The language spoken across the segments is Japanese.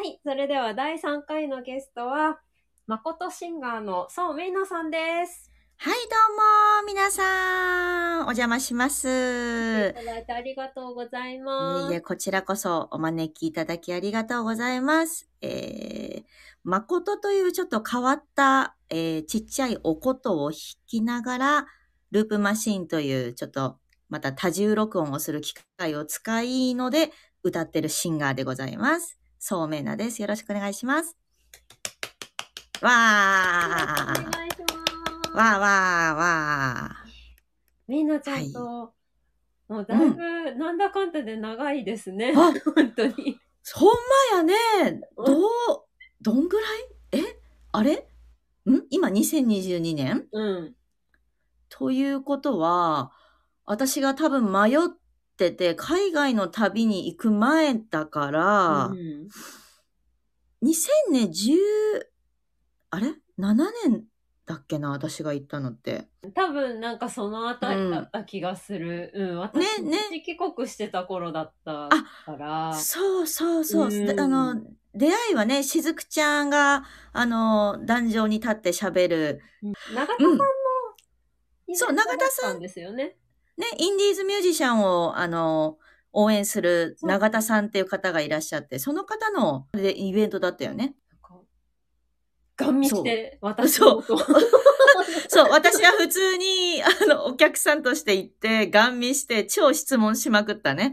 はい。それでは第3回のゲストは、誠シンガーの宋明奈さんです。はい、どうも、皆さん、お邪魔します。いただいてありがとうございます。いえいえ、こちらこそお招きいただきありがとうございます。えー、誠というちょっと変わった、えー、ちっちゃいお琴を弾きながら、ループマシンというちょっとまた多重録音をする機械を使いので歌ってるシンガーでございます。そうめいなです。よろしくお願いします。わーお願いします。わーわーわみんなちゃんと、もうだいぶ、なんだかんだで長いですね。ー。あ、本当に。ほんまやね。どう、どんぐらい？え？あれ？ん？今2022年うん。ということは、私が多分迷ってて、海外の旅に行く前だから、うん2000年10、あれ ?7 年だっけな私が行ったのって。多分なんかそのあたりだった気がする。うん。私、ねね帰国してた頃だったから。そうそうそう。うんであの、出会いはね、しずくちゃんが、あの、壇上に立って喋る、うん永田さんの、そう永田さんんですよね。ね、インディーズミュージシャンを、あの、応援する永田さんっていう方がいらっしゃって、その方のでイベントだったよね。ガン見して、私そう。そう、私は普通に、あの、お客さんとして行って、ガン見して、超質問しまくったね。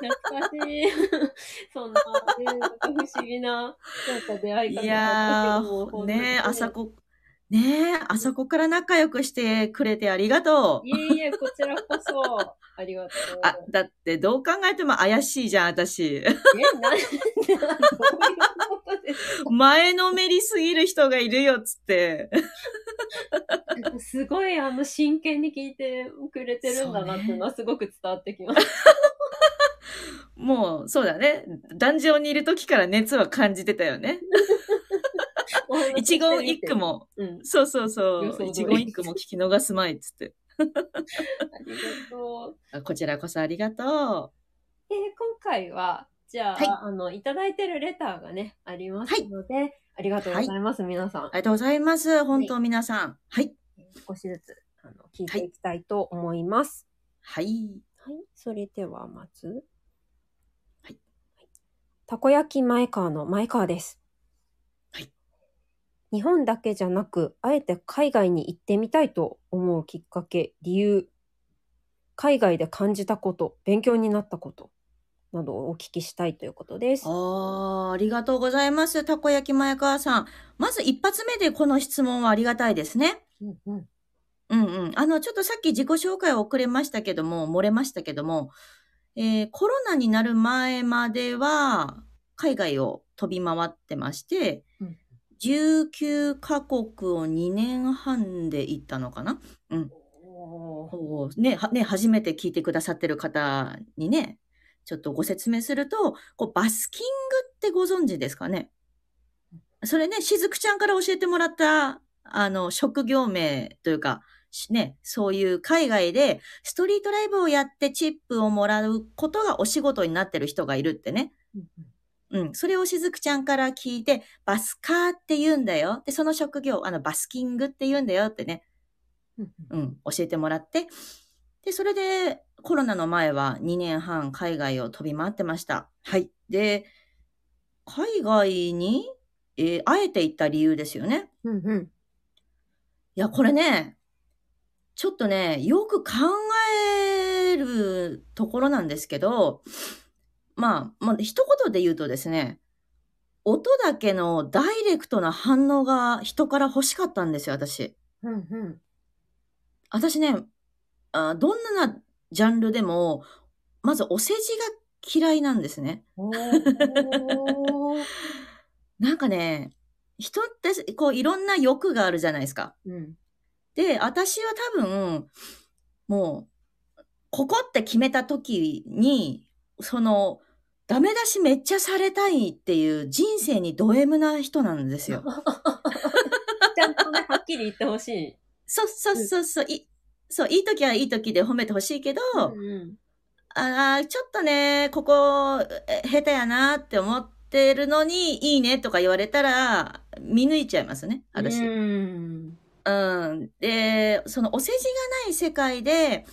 懐かしい。そんな、ね、不思議な、なんか出会い方いやー、ねあさこ、ねあそこから仲良くしてくれてありがとう。いえいえ、こちらこそ、ありがとう。あ、だってどう考えても怪しいじゃん、私。え、なんで、どういうことですか？前のめりすぎる人がいるよ、つって。すごい、あの、真剣に聞いてくれてるんだなっていうのはすごく伝わってきます。もう、そうだね。壇上にいる時から熱は感じてたよね。一言一句。も、うん。そうそうそう。一言一句も聞き逃すまいっつって。ありがとう。あこちらこそありがとで、今回は、じゃあ、はいあの、いただいてるレターがね、ありますので、ありがとうございます、皆さんう。あ。りがとうございます。本当皆さん。はい。少しずつ、あの、聞いていきたいと思います。はい。はい。それでは、まず。はい。たこ焼き前川の前川です。はい。日本だけじゃなく、あえて海外に行ってみたいと思うきっかけ、理由、海外で感じたこと、勉強になったこと、などをお聞きしたいということです。あーありがとうございます。たこ焼き前川さん。まず一発目でこの質問はありがたいですね。うんうん。うんうん。あの、ちょっとさっき自己紹介遅れましたけども、漏れましたけども、えーコロナになる前までは、海外を飛び回ってまして、うん19カ国を2年半で行ったのかな？うん。ね、はね、初めて聞いてくださってる方にね、ちょっとご説明すると、こうバスキングってご存知ですかね？それね、しずくちゃんから教えてもらった、あの、職業名というか、しね、そういう海外でストリートライブをやってチップをもらうことがお仕事になってる人がいるってね。うんうん。それをしずくちゃんから聞いて、バスカーって言うんだよ。で、その職業、あの、バスキングって言うんだよってね。うんうん、教えてもらって。で、それで、コロナの前は2年半海外を飛び回ってました。はい。で、海外に、えーあえて行った理由ですよね。うんうん。いや、これね、ちょっとね、よく考えるところなんですけど、まあ、まあ、一言で言うとですね、音だけのダイレクトな反応が人から欲しかったんですよ、私。うんうん。私ね、あどんなジャンルでも、まずお世辞が嫌いなんですね。なんかね、人ってこういろんな欲があるじゃないですか。うん。で、私は多分、もう、ここって決めた時に、その、ダメ出しめっちゃされたいっていう人生にド M な人なんですよ。ちゃんとね、はっきり言ってほしい。そうそうそうそう、いそう、いい時はいい時で褒めてほしいけど、うんああ、ちょっとね、ここ、え下手やなって思っってるのにいいねとか言われたら、見抜いちゃいますね、私。うん。うん。で、そのお世辞がない世界で、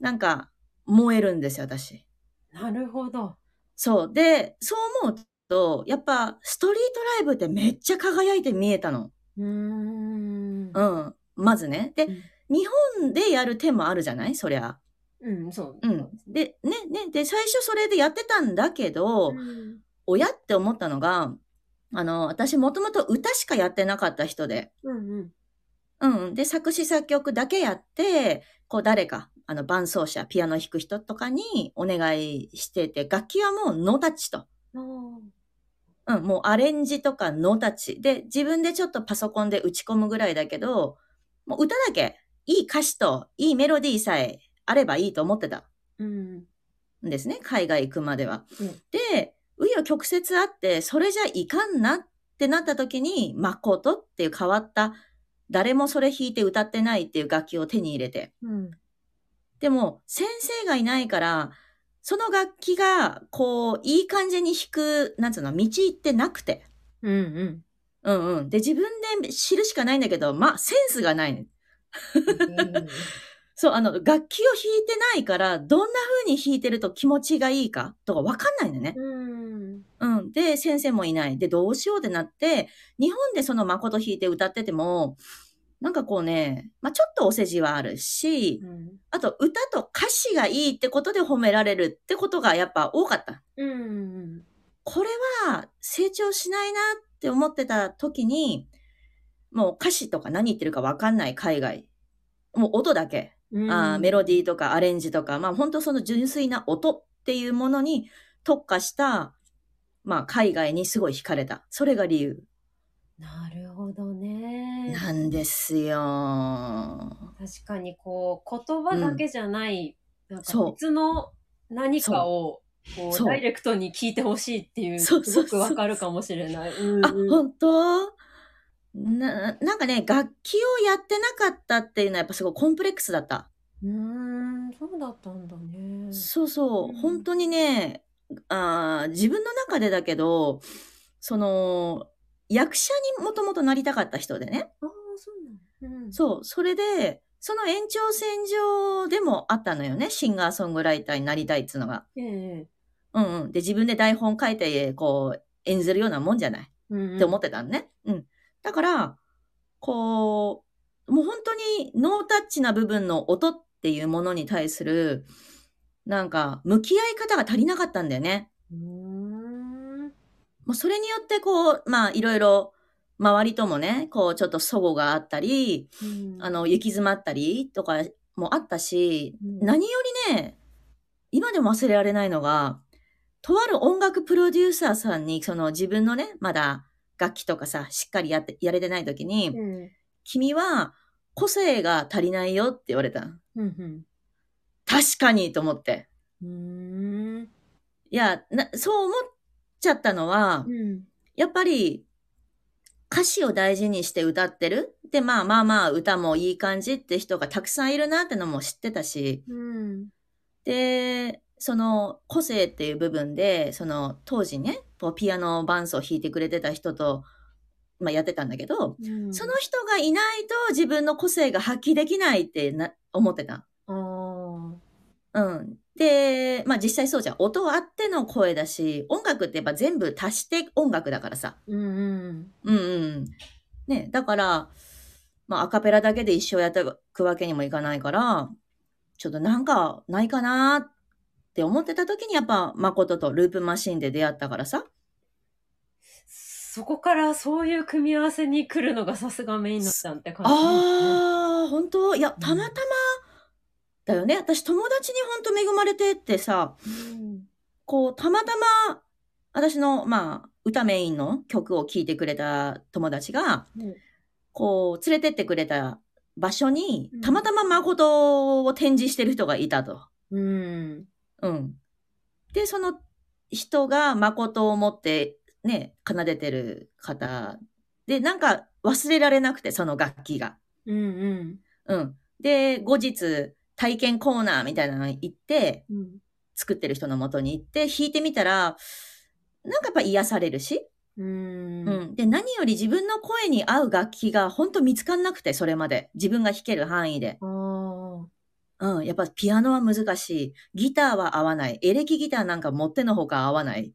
なんか、燃えるんですよ、私。なるほど。そう。で、そう思うと、やっぱ、ストリートライブってめっちゃ輝いて見えたの。うーん。うん。まずね。で、うん日本でやる手もあるじゃない？そりゃ。うん、そう。うん。で、ね、ね。で、最初それでやってたんだけど、うん親って思ったのが、あの、私もともと歌しかやってなかった人で、うんうん。で、作詞作曲だけやって、こう誰か、あの伴奏者、ピアノ弾く人とかにお願いしてて、楽器はもうノータッチと。うん。うん、もうアレンジとかノータッチ。で、自分でちょっとパソコンで打ち込むぐらいだけど、もう歌だけ、いい歌詞といいメロディーさえあればいいと思ってたうん。んですね。海外行くまでは。うんで、紆余曲折あって、それじゃいかんなってなった時に、誠っていう変わった、誰もそれ弾いて歌ってないっていう楽器を手に入れて。うん。でも、先生がいないから、その楽器が、こう、いい感じに弾く、なんつうの、道ってなくて。うん。うん。うんうん。で、自分で知るしかないんだけど、まあ、センスがないね。そう、あの、楽器を弾いてないから、どんな風に弾いてると気持ちがいいかとかわかんないんだよね。うん。うん。で、先生もいない。で、どうしようってなって、日本でその誠弾いて歌ってても、なんかこうね、まあちょっとお世辞はあるし、うん。あと歌と歌詞がいいってことで褒められるってことがやっぱ多かった。うん。これは成長しないなって思ってた時に、もう歌詞とか何言ってるかわかんない海外。もう音だけ。あーメロディーとかアレンジとか、まあ本当その純粋な音っていうものに特化した、まあ海外にすごい惹かれた。それが理由なるほどね。なんですよ。確かにこう、言葉だけじゃない、なんかそう別の何かを、こう、ダイレクトに聞いてほしいっていう、すごくわかるかもしれない。うんあ、本当？な、なんかね、楽器をやってなかったっていうのはやっぱすごいコンプレックスだった。うーん、そうだったんだね。そうそうう、ん本当にね、あー自分の中でだけど、その、役者にもともとなりたかった人でね。ああ、そうなの。うん。そう、それで、その延長線上でもあったのよね。シンガーソングライターになりたいっつうのが。ええうんうん。で、自分で台本書いて、こう、演ずるようなもんじゃない？うんって思ってたのね。うん。だから、こう、もう本当にノータッチな部分の音っていうものに対する、なんか、向き合い方が足りなかったんだよね。うーん。もうそれによってこう、まあいろいろ、周りともね、こうちょっと齟齬があったり、うんあの、行き詰まったりとかもあったし、うん何よりね、今でも忘れられないのが、とある音楽プロデューサーさんに、その自分のね、まだ楽器とかさ、しっかりやって、やれてない時に、うん。君は個性が足りないよって言われた。うん。確かにと思って。うん。いや、なそう思っちゃったのは、うん。やっぱり歌詞を大事にして歌ってる？で、まあまあまあ歌もいい感じって人がたくさんいるなってのも知ってたし、うん。で、その個性っていう部分で、その当時ね、こうピアノ伴奏を弾いてくれてた人と、まあやってたんだけど、うんその人がいないと自分の個性が発揮できないってな思ってた。うん。で、まあ実際そうじゃん。音あっての声だし、音楽ってやっぱ全部足して音楽だからさ。うんうん。うんうん。ね、だから、まあアカペラだけで一生やってくわけにもいかないから、ちょっとなんかないかなって思ってた時にやっぱ誠とループマシンで出会ったからさ。そこからそういう組み合わせに来るのがさすがメインのちゃんって感じ、ああ、本当？いや、たまたまだよね。私友達に本当恵まれてってさ、うん。こう、たまたま、私の、まあ、歌メインの曲を聴いてくれた友達が、うんこう、連れてってくれた場所にうん、たまたま誠を展示してる人がいたと。うん。うん。で、その人が誠を持って、ね、奏でてる方で、なんか忘れられなくて、その楽器が。うんうん。うん。で、後日、体験コーナーみたいなのに行って、うん。作ってる人の元に行って、弾いてみたら、なんかやっぱ癒されるし、うーん。うん。で、何より自分の声に合う楽器が本当見つかんなくて、それまで。自分が弾ける範囲で。うん。やっぱピアノは難しい。ギターは合わない。エレキギターなんか持ってのほか合わない。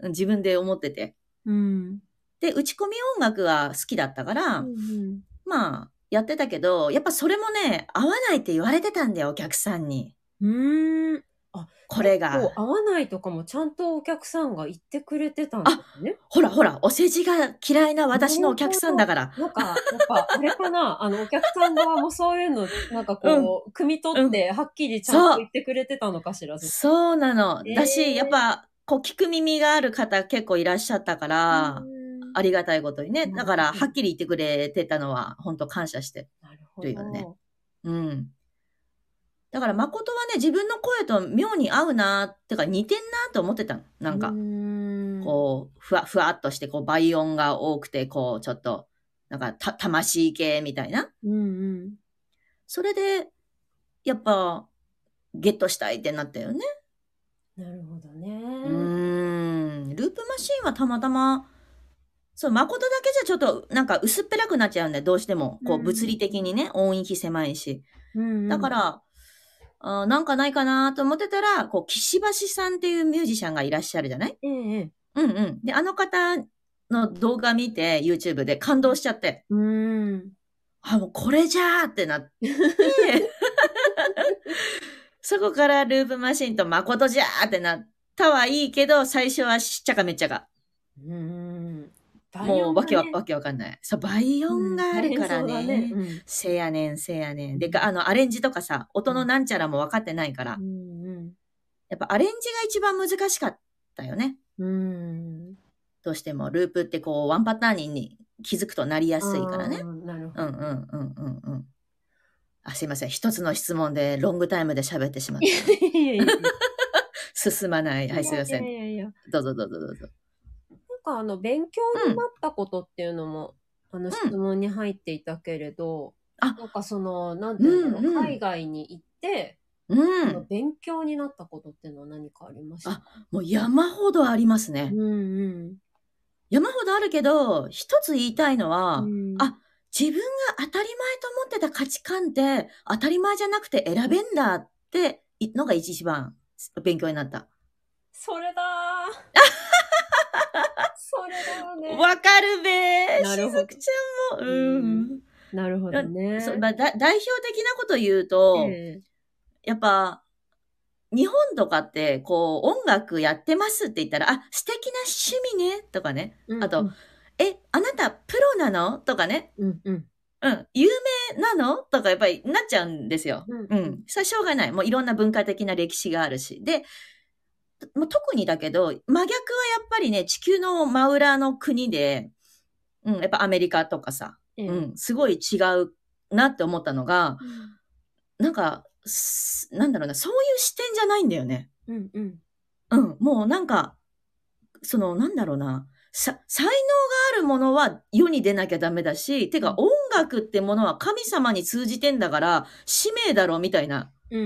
うん自分で思ってて。うん。で、打ち込み音楽は好きだったから、うんまあ、やってたけど、やっぱそれもね、合わないって言われてたんだよ、お客さんに。うん。うーん。これが。合わないとかもちゃんとお客さんが言ってくれてたんですね。ほらほら、お世辞が嫌いな私のお客さんだから。なんか、やっぱ、あれかな、あの、お客さん側もそういうの、なんかこう、汲み取って、はっきりちゃんと言ってくれてたのかしら、ずっとそうなの。えーだし、やっぱ、こう、聞く耳がある方結構いらっしゃったから、うんありがたいことにね。うんだから、はっきり言ってくれてたのは、本当感謝して。なるほというかねど。うん。だから、誠はね、自分の声と妙に合うなってか、似てんなと思ってたの。なんかこう、ふわ、ふわっとして、こう、倍音が多くて、こう、ちょっと、なんか、た、魂系みたいな。うんうん。それで、やっぱ、ゲットしたいってなったよね。なるほどね。うーん。ループマシンはたまたま、そう、誠だけじゃちょっと、なんか薄っぺらくなっちゃうんだよ、どうしても。こう、うん物理的にね、音域狭いし。うんうんだか、ら、なんかないかなと思ってたら、こう、岸橋さんっていうミュージシャンがいらっしゃるじゃない？ええええ。うんうん。で、あの方の動画見て、YouTube で感動しちゃって、うーん。あ、もうこれじゃーってなって、そこからループマシンと誠じゃーってなったはいいけど、最初はしっちゃかめっちゃか。うーん。もうわけは、バわけわかんない。そう、倍音があるからね。うんせやねん、せやねん。で、があの、アレンジとかさ、音のなんちゃらも分かってないから、うんうんやっぱアレンジが一番難しかったよね。うん。うん。どうしても、ループってこう、ワンパターンに気づくとなりやすいからね。なるほど。うんうんうんうんうん。あ、すいません。一つの質問でロングタイムで喋ってしまっいやいやいやた。進まない。はい、すいませいん。やいやいや。どうぞどうぞどうぞ。かあの、勉強になったことっていうのも、あの、質問に入っていたけれど、あなんかその、なんていうんだろう、うんうん海外に行って、うん。勉強になったことっていうのは何かありました？あもう山ほどありますね。うんうん。山ほどあるけど、一つ言いたいのは、うんあ自分が当たり前と思ってた価値観って当たり前じゃなくて選べんだってのが一番勉強になった。それだー ね。わかるべーなるほどしずくちゃんも。うん。なるほどね。そうまあ、だ代表的なこと言うと、えやっぱ、日本とかって、こう、音楽やってますって言ったら、あ、素敵な趣味ね、とかね。えあと、え、あなたプロなの？とかね。うんうん。うん。有名なの？とかやっぱりなっちゃうんですよ。うんうん。それはしょうがない。もういろんな文化的な歴史があるし。で、特にだけど、真逆はやっぱりね、地球の真裏の国で、うん、やっぱアメリカとかさ、ええうん、すごい違うなって思ったのが、なんか、すなんだろうな、そういう視点じゃないんだよね。うんうん。うん、もうなんか、その、なんだろうな、さ、才能があるものは世に出なきゃダメだし、てか音楽ってものは神様に通じてんだから、使命だろ、みたいな。うん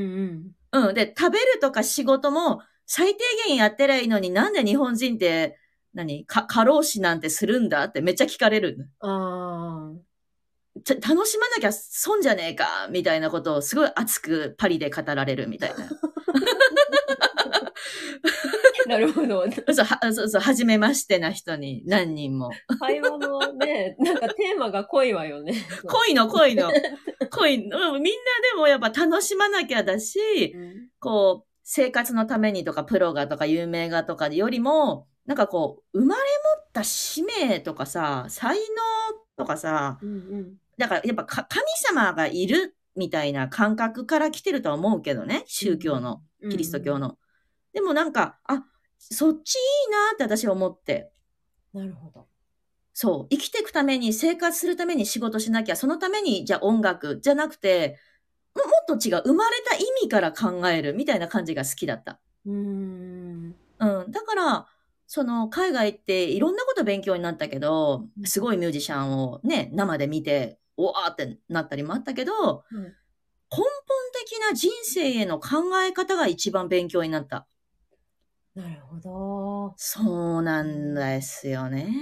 うん。うん。で、食べるとか仕事も最低限やってりゃいいのになんで日本人って、何？か、過労死なんてするんだってめっちゃ聞かれる。あちょ楽しまなきゃ損じゃねえかみたいなことをすごい熱くパリで語られるみたいな。あ。なるほど。そう、はそうそう、初めましてな人に何人も。会話のね、なんかテーマが濃いわよね。恋の恋の、恋の、うんみんなでもやっぱ楽しまなきゃだし、うんこう、生活のためにとか、プロがとか、有名がとかよりも、なんかこう、生まれ持った使命とかさ、才能とかさ、うんうん。だからやっぱか神様がいるみたいな感覚から来てるとは思うけどね、宗教の、キリスト教の。でもなんか、あ、そっちいいなって私は思って。なるほど。そう。生きていくために、生活するために仕事しなきゃ、そのために、じゃあ音楽じゃなくて、ももっと違う。生まれた意味から考えるみたいな感じが好きだった。うーん。うん。だから、その、海外っていろんなこと勉強になったけど、すごいミュージシャンをね、生で見て、おわーってなったりもあったけど、うん根本的な人生への考え方が一番勉強になった。なるほど。そうなんですよね。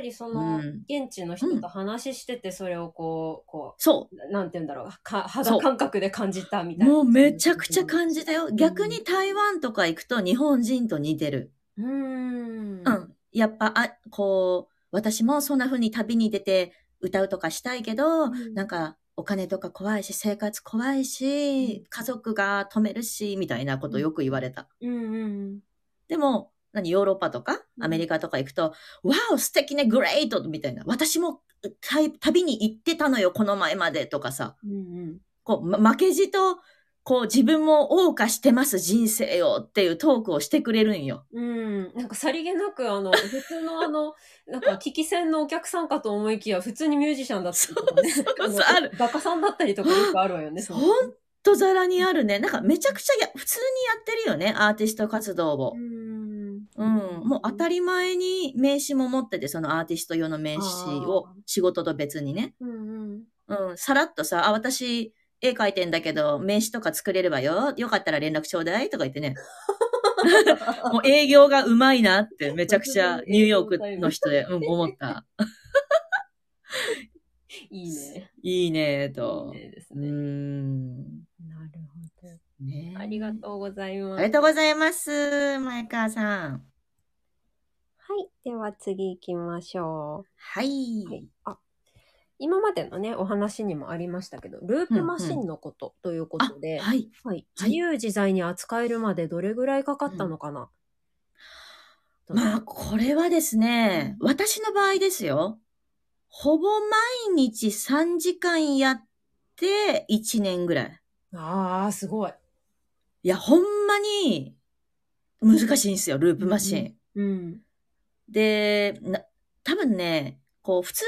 ぱりその、うん現地の人と話してて、それをこう、こそう。う、なんて言うんだろう、か肌感覚で感じたみたいな。もうめちゃくちゃ感じたよ。逆に台湾とか行くと日本人と似てる。うーん。うん。やっぱ、あ、こう、私もそんな風に旅に出て歌うとかしたいけど、うんなんか、お金とか怖いし、生活怖いし、家族が止めるし、みたいなことよく言われた。うんうん。でも、何、ヨーロッパとかうんアメリカとか行くと、わお、素敵ね、グレートみたいな。私も旅旅に行ってたのよ、この前までとかさ。うんうん。こう、ま負けじと、こう、自分も謳歌してます、人生よっていうトークをしてくれるんよ。うん。なんかさりげなく、あの、普通のあの、なんか、聞き戦のお客さんかと思いきや、普通にミュージシャンだったりとかね。そうそうある画家さんだったりとかよくあるわよね。ほんとざらにあるね。なんかめちゃくちゃや、普通にやってるよね、アーティスト活動をう。ん。うん。もう当たり前に名刺も持ってて、そのアーティスト用の名刺を仕事と別にね。うんうん。うん。さらっとさ、あ、私、絵描いてんだけど、名刺とか作れればよ。よかったら連絡ちょうだいとか言ってね。もう営業がうまいなって、めちゃくちゃ ニューヨークの人で、うん、思った。いいね。いいね、いいと。うーねですね。ん。ねありがとうございます。ありがとうございます、前川さん。はい。では次行きましょはい。う。はい。あ、今までのね、お話にもありましたけど、ループマシンのことということで、あはい。はい。自由自在に扱えるまでどれぐらいかかったのかな、まあ、これはですね、私の場合ですよ。ほぼ毎日3時間やって1年ぐらい。ああ、すごい。いや、ほんまに難しいんですよ、ループマシン。うん。で、な多分ね、こう、普通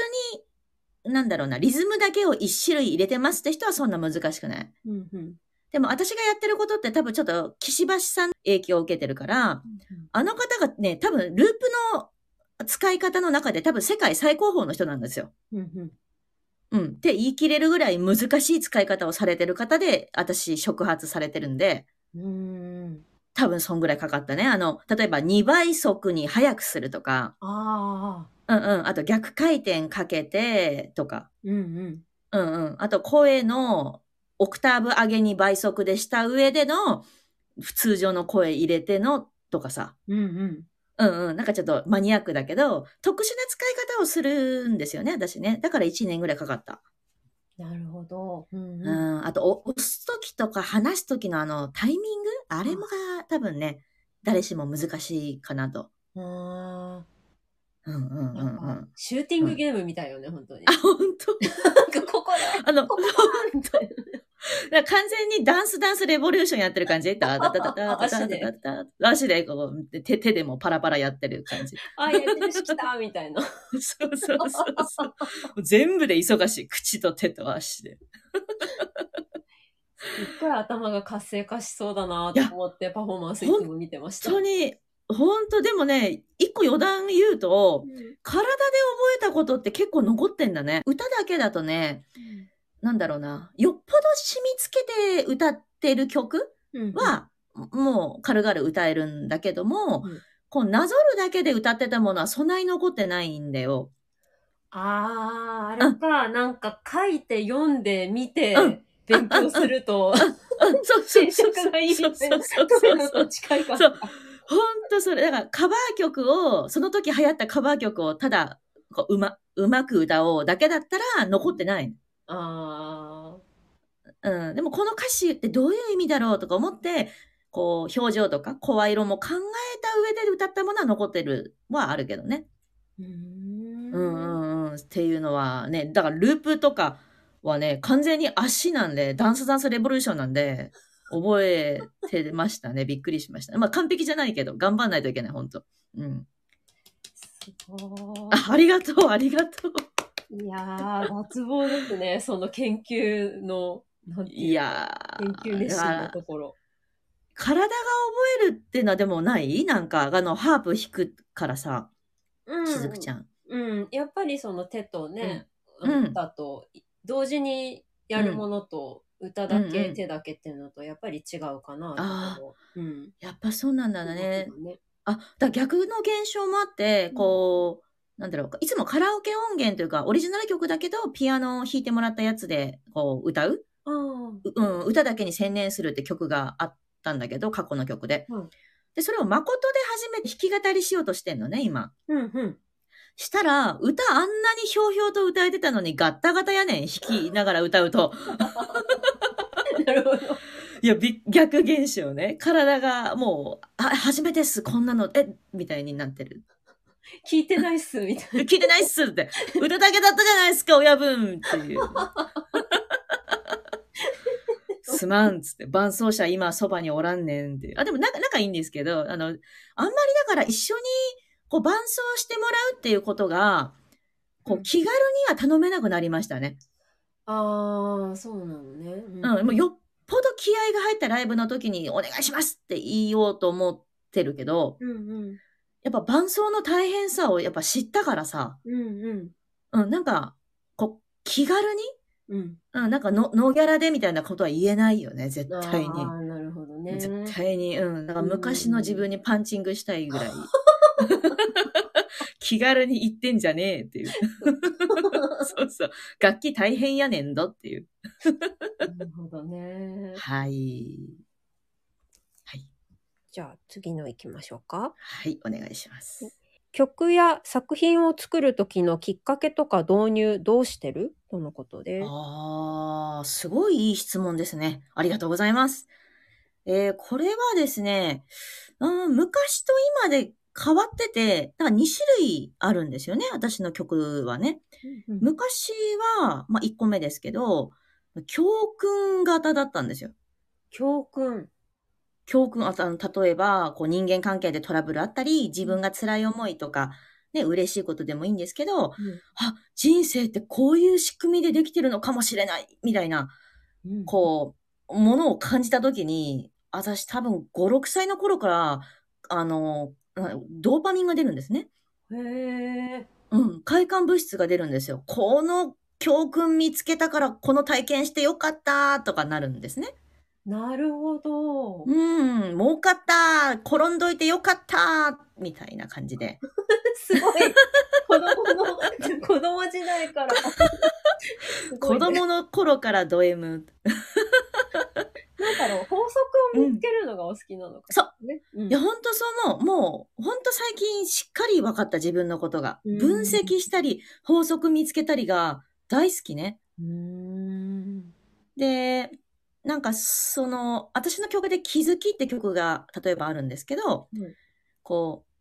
に、なんだろうな、リズムだけを1種類入れてますって人はそんな難しくない。うんうん。でも私がやってることって多分ちょっと岸橋さんの影響を受けてるから、あの方がね、多分ループの使い方の中で多分世界最高峰の人なんですよ。うんうん。うん。って言い切れるぐらい難しい使い方をされてる方で、私触発されてるんで、うん。多分そんぐらいかかったね。あの、例えば2倍速に速くするとか、ああ。うんうん。あと逆回転かけてとか、うんうん。うんうん。あと声のオクターブ上げに倍速でした上での普通常の声入れてのとかさ。うんうん。うんうん。なんかちょっとマニアックだけど、特殊な使い方をするんですよね、私ね。だから1年ぐらいかかった。なるほど。うんううん。ん。あと、お押すときとか話すときのあのタイミング？あれもが多分ね、誰しも難しいかなと。あうんうんうんうんん。か、シューティングゲームみたいよね、本当に。あ、本当 なんか、ここで、あの、ここ本当だから 完全にダンスダンスレボリューションやってる感じダダダダダダダ足でダダ足でこう手手でもパラパラやってる感じ。あ、やってるし来たみたいな。そうそうそうそう。全部で忙しい。口と手と足で。すっごい頭が活性化しそうだなと思ってパフォーマンスいつも見てました。本当に、本当でもね、一個余談言うと、うん体で覚えたことって結構残ってんだね。歌だけだとね、なんだろうな。よっぽど染みつけて歌ってる曲うん、は、もう軽々歌えるんだけども、うんこうなぞるだけで歌ってたものはそんなに残ってないんだよ。ああ、あれか、なんか書いて読んで見てうん勉強すると、あそうそう転そう職がいい。そうそうそうそう。近いかも。そうほんとそれ。だからカバー曲を、その時流行ったカバー曲をただ、こううま、うまく歌おうだけだったら残ってない。あうん。でもこの歌詞ってどういう意味だろうとか思って、こう、表情とか声色も考えた上で歌ったものは残ってるはあるけどね。ーうーんうんうんうん。っていうのはね、だからループとかはね、完全に足なんで、ダンスダンスレボリューションなんで、覚えてましたね。びっくりしました。まあ完璧じゃないけど、頑張んないといけない、本当うん。すごあ、ありがとう、ありがとう。い。いやー、脱帽ですね。その研究の、なんていうのいやー。研究熱心なところ。体が覚えるってのはでもない？なんか、あの、ハープ弾くからさ、うんしずくちゃん。うん。やっぱりその手とね、うんうん歌と、同時にやるものと、歌だけ、うんうん手だけっていうのとやっぱり違うかなあと思う。うん。やっぱそうなんだね。ね。あ、だ逆の現象もあって、こう、なんだろうか、いつもカラオケ音源というか、オリジナル曲だけど、ピアノを弾いてもらったやつで、こう、歌う？ううん、歌だけに専念するって曲があったんだけど、過去の曲で。うんで、それを誠で初めて弾き語りしようとしてんのね、今。うんうん。したら、歌あんなにひょうひょうと歌えてたのに、ガッタガタやねん、弾きながら歌うと。なるほど。いや、び逆現象ね。体がもう、あ、初めてっす、こんなの、え、みたいになってる。聞いてないっす、みたいな。聞いてないっすって。歌だけだったじゃないですか、親分っていう。すまんっつって、伴奏者今そばにおらんねんって。あ、でも仲仲いいんですけど、あの、あんまりだから一緒にこう伴奏してもらうっていうことが、こううん気軽には頼めなくなりましたね。ああ、そうなのね。ううん、もうよっぽど気合が入ったライブの時にお願いしますって言おうと思ってるけど、うんうん。やっぱ伴奏の大変さをやっぱ知ったからさ、うんうん。うん、なんか、こう、気軽にうん。うん、なんかの、ノーギャラでみたいなことは言えないよね、絶対に。ああ、なるほどね。絶対に。うん。だから昔の自分にパンチングしたいぐらい。気軽に言ってんじゃねえっていう。そうそう。楽器大変やねんどっていう。なるほどね。はい。はい。じゃあ次の行きましょうか。はい、お願いします。曲や作品を作る時のきっかけとか導入どうしてる？とのことで？ああ、すごいいい質問ですね。ありがとうございます。えーこれはですね、うん、昔と今で変わってて、だから2種類あるんですよね、私の曲はね。うん昔は、まあ、1個目ですけど、教訓型だったんですよ。教訓。教訓、あとあの例えば、こう人間関係でトラブルあったり、自分が辛い思いとか、ね、嬉しいことでもいいんですけど、あ、人生ってこういう仕組みでできてるのかもしれない、みたいな、うんこう、ものを感じたときに、私多分5、6歳の頃から、あの、ドーパミンが出るんですね。へえ。うん、快感物質が出るんですよ。この教訓見つけたからこの体験してよかったとかなるんですね。なるほど。うん、儲かった転んどいてよかったみたいな感じで。すごい。子供の、子供時代から。す ご子供の頃からド M。なんだろう、法則を見つけるのがお好きなのか、そうね。うんいや、ほんとそう思う。もう、ほんと最近しっかり分かった自分のことが。うん分析したり、法則見つけたりが大好きね。うーん。で、なんかその、私の曲で気づきって曲が例えばあるんですけど、うんこう、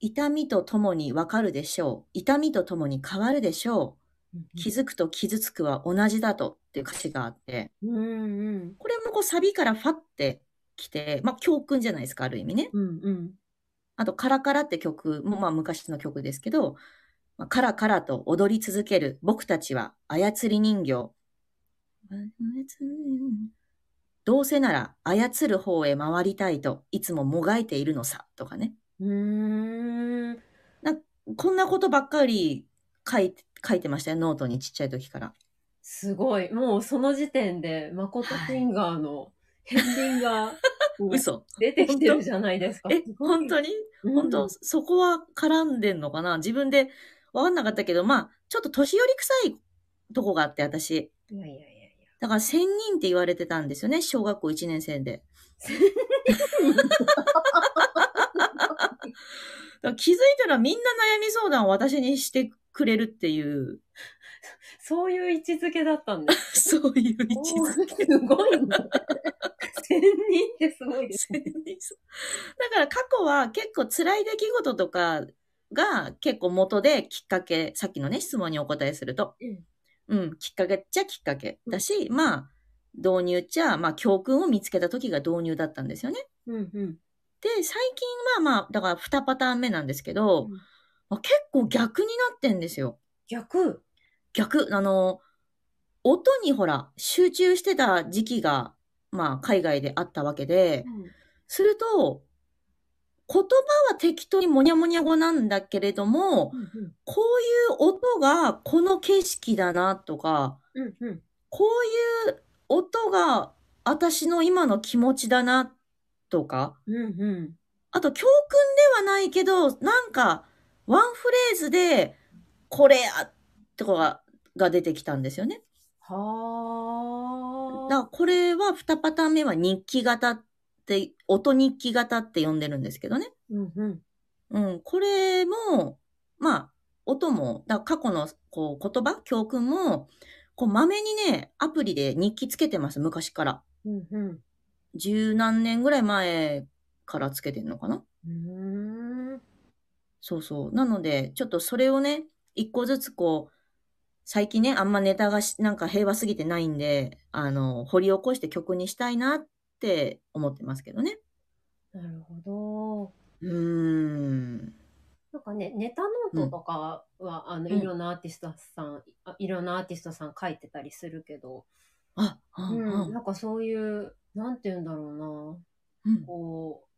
痛みとともに分かるでしょう。痛みとともに変わるでしょう。気づくと傷つくは同じだとっていう歌詞があって、うんうん。これもこうサビからファってきて、まあ教訓じゃないですか、ある意味ね。うんうん。あと、カラカラって曲もまあ昔の曲ですけど、まあカラカラと踊り続ける僕たちは操り人形。どうせなら操る方へ回りたいといつももがいているのさ、とかね。うーん。こんなことばっかり書いて、書いてましたよ、ノートにちっちゃい時から。すごい。もうその時点で、マコトフィンガーの片鱗が、嘘。出てきてるじゃないですか。え、本当に？に本当、そこは絡んでんのかな？自分で分かんなかったけど、まあ、ちょっと年寄り臭いとこがあって、私。いやいやいや。だから仙人って言われてたんですよね、小学校1年生で。気づいたらみんな悩み相談を私にしてくれるっていう、そういう位置づけだったんです。そういう位置づけ。すごいね。千人ってすごいですね。だから過去は結構辛い出来事とかが結構元できっかけ、さっきのね、質問にお答えすると。うん、きっかけっちゃきっかけだし、まあ、導入っちゃ、まあ、教訓を見つけた時が導入だったんですよね。うんうん。で、最近はまあ、だから2パターン目なんですけど、うんまあ、結構逆になってんですよ。逆？逆、あの、音にほら、集中してた時期が、まあ、海外であったわけで、すると、言葉は適当にもにゃもにゃ語なんだけれども、こういう音がこの景色だなとか、うんうん。こういう音が私の今の気持ちだなとか、うんうん。あと教訓ではないけど、なんか、ワンフレーズで、これや、とかがが出てきたんですよね。はあ。だからこれは2パターン目は日記型って、音日記型って呼んでるんですけどね。うんうん。うん、これも、まあ、音も、だ過去のこう言葉、教訓も、こう、まめにね、アプリで日記つけてます、昔から。うんうん。十何年ぐらい前からつけてんのかな？うーん。そうそう。なので、ちょっとそれをね、一個ずつこう、最近ね、あんまネタがしなんか平和すぎてないんで、あの、掘り起こして曲にしたいなって思ってますけどね。なるほど。うーん。なんかね、ネタノートとかは、あの、うんいろんなアーティストさん、あいろんなアーティストさん書いてたりするけど、あ、ううんん、うんなんかそういう、なんて言うんだろうな、うん。こう、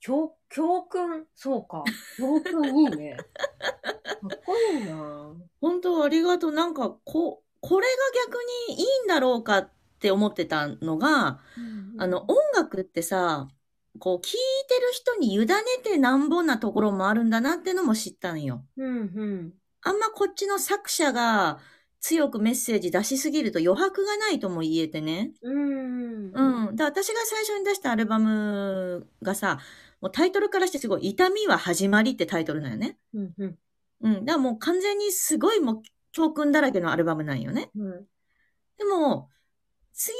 教、教訓、そうか、教訓いいね。かっこいいな本当ありがとう。なんか、こ、これが逆にいいんだろうかって思ってたのが、あの、音楽ってさ、こう、聴いてる人に委ねてなんぼなところもあるんだなってのも知ったんよ。うんうん。あんまこっちの作者が強くメッセージ出しすぎると余白がないとも言えてね。うん。うん。で、私が最初に出したアルバムがさ、もうタイトルからしてすごい、痛みは始まりってタイトルなんよね。うんうん。うん。だからもう完全にすごいもう教訓だらけのアルバムなんよね。うん。でも、次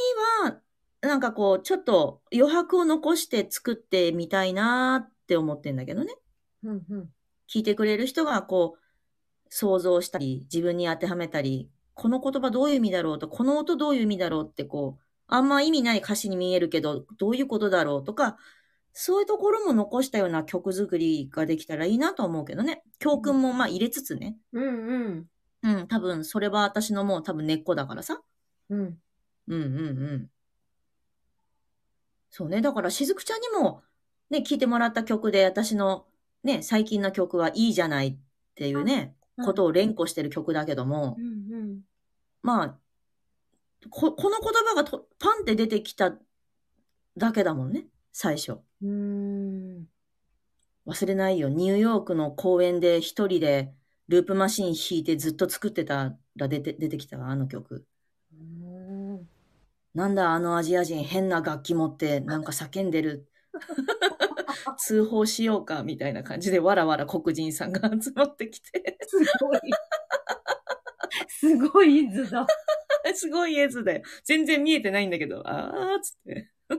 は、なんかこう、ちょっと余白を残して作ってみたいなって思ってんだけどね。うんうん。聞いてくれる人がこう、想像したり、自分に当てはめたり、この言葉どういう意味だろうと、この音どういう意味だろうってこう、あんま意味ない歌詞に見えるけど、どういうことだろうとか、そういうところも残したような曲作りができたらいいなと思うけどね。教訓もまあ入れつつね。うんうん。うん、多分それは私のもう多分根っこだからさ。うん。うんうんうん。そうね。だから、しずくちゃんにも、ね、聴いてもらった曲で、私の、ね、最近の曲はいいじゃないっていうね、うんことを連呼してる曲だけども、うんうん。まあ、こ、この言葉がとパンって出てきただけだもんね、最初。うーん。忘れないよ。ニューヨークの公園で一人でループマシン弾いてずっと作ってたら出て、出てきたわ、あの曲。なんだあのアジア人変な楽器持ってなんか叫んでる。通報しようかみたいな感じでわらわら黒人さんが集まってきて。すごい。すごい図だ。すごい絵図だよ。全然見えてないんだけど、あーっつって。こ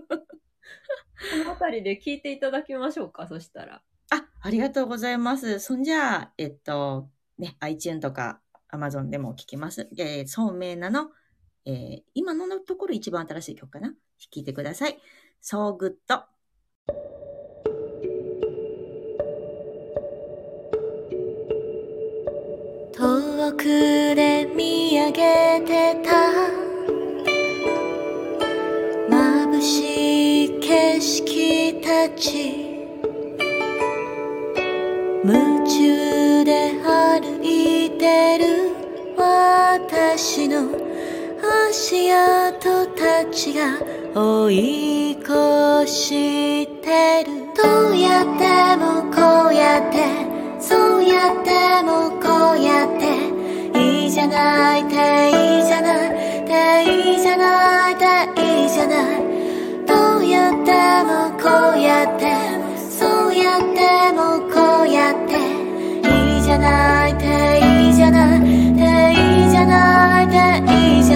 の辺りで聞いていただきましょうか、そしたら。あ、ありがとうございます。そんじゃあ、えっと、ね、iTune とか Amazon でも聞きます。えー、そうめいなの、えー、今のところ一番新しい曲かな？聞いてください。So Good。遠くで見上げてた眩しい景色たち夢中で歩いてる私の足跡たちが追い越してる。どうやってもこうやってそうやってもこうやっていいじゃないっていいじゃないっていいじゃないっていいじゃない。どうやってもこうやってそうやってもこうやっていいじゃないっていいじゃない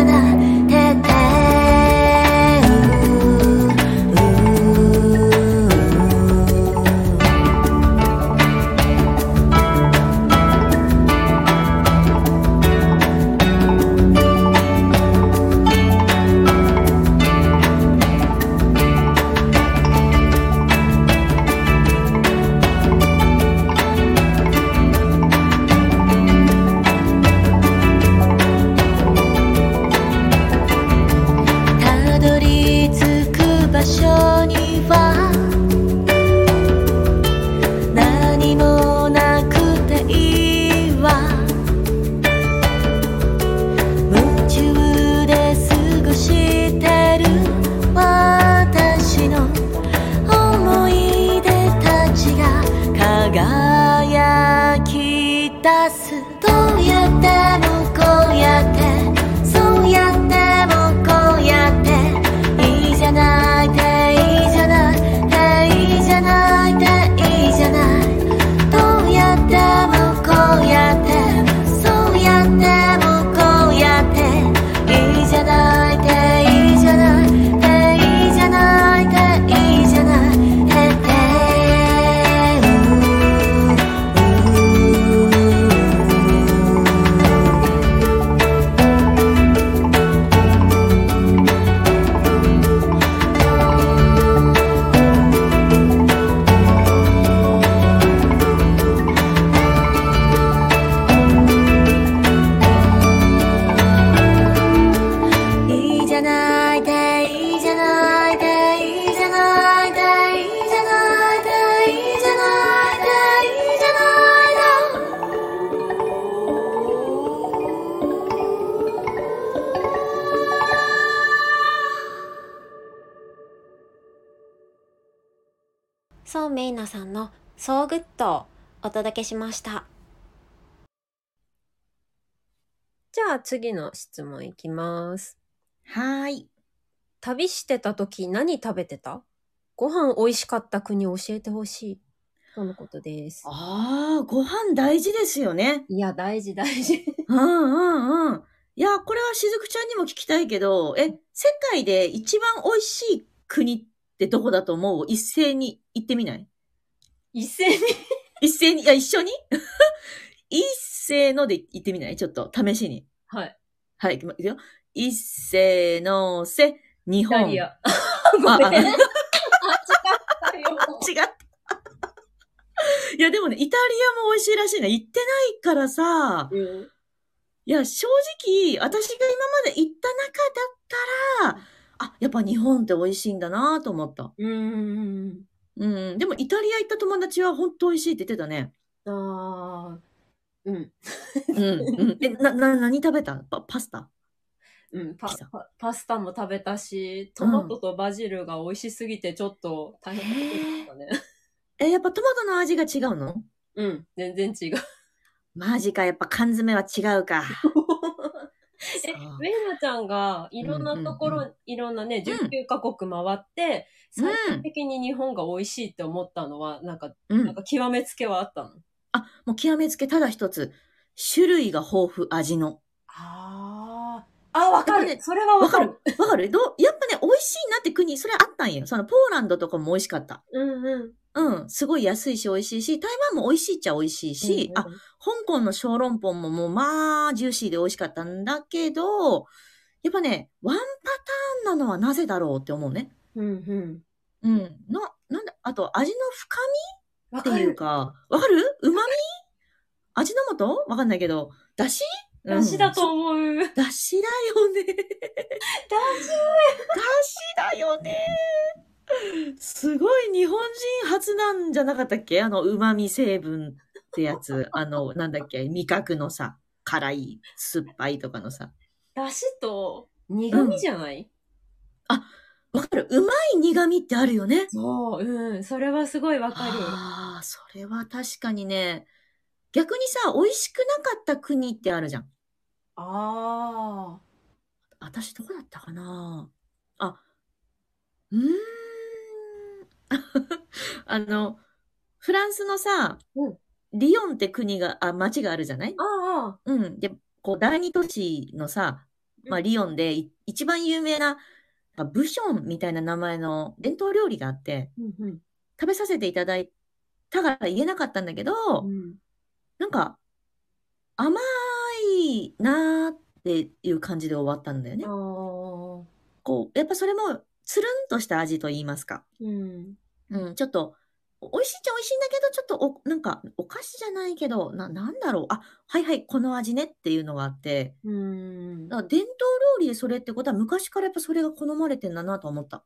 ってお届けしましたじゃあ次の質問いきます。はーい。旅してた時何食べてた？ご飯美味しかった国教えてほしい。とのことです。ああ、ご飯大事ですよね。いや、大事大事。うんうんうん。いや、これはしずくちゃんにも聞きたいけど、え、世界で一番美味しい国ってどこだと思う？一斉に言ってみない？一斉に。一斉に、いや、一緒に？一斉ので言ってみない？ちょっと、試しに。はい。はい、いきますよ。一斉のせ、日イタ本。リア。あ ごめん。あ違ったよ。違った。いや、でもね、イタリアも美味しいらしいな。行ってないからさ、うんいや、正直、私が今まで行った中だったら、あ、やっぱ日本って美味しいんだなと思った。うんうんうん。でも、イタリア行った友達は本当美味しいって言ってたね。うん。ああ。うん。うん。うん。え、な、な、何食べた？パパスタ？うん、パパパスタも食べたし、トマトとバジルが美味しすぎてちょっと大変だったね。え、やっぱトマトの味が違うの？うん、全然違う。マジか、やっぱ缶詰は違うか。えそう、メイナちゃんがいろんなところ、うんいろんなね、19カ国回って、最終的に日本が美味しいって思ったのは、なんか、うん。なんか極めつけはあったの？あ、もう極めつけただ一つ。種類が豊富、味の。ああ。あ、わかる。それはわかるわかる。わかるどうやっぱね、美味しいなって国、それあったんよ。そのポーランドとかも美味しかった。うんうん。うん。すごい安いし美味しいし、台湾も美味しいっちゃ美味しいし、あ、香港の小籠包ももうまあ、ジューシーで美味しかったんだけど、やっぱね、ワンパターンなのはなぜだろうって思うね。うんうん。うん。な、なんだ、あと味の深み？っていうわかわかる？旨味？味の素？わかんないけど、だしだしだと思思う。う。だしだよね。だしだしだよね。すごい日本人初なんじゃなかったっけ？あの、旨味成分ってやつ。あの、なんだっけ？味覚のさ、辛い、酸っぱいとかのさ。だしと苦味じゃない、わかるうまい苦味ってあるよね。そう、うん。それはすごいわかる。ああ、それは確かにね。逆にさ、美味しくなかった国ってあるじゃん。あ私どこだったかなあ、うーん。あの、フランスのさ、うんリヨンって国が、あ、町があるじゃない？あ。ああ。うん。で、こう、第二都市のさ、まあ、リヨンでい一番有名な、あブションみたいな名前の伝統料理があって、うんうん。食べさせていただいたから言えなかったんだけど、うんなんか、甘いなーっていう感じで終わったんだよね。こう、やっぱそれも、つるんとした味と言いますか。うん。うん、ちょっと、お美味しいっちゃ美味しいんだけど、ちょっとお、なんか、お菓子じゃないけど、な、なんだろう。あ、はいはい、この味ねっていうのがあって、うん。だから伝統料理でそれってことは、昔からやっぱそれが好まれてんだなと思った。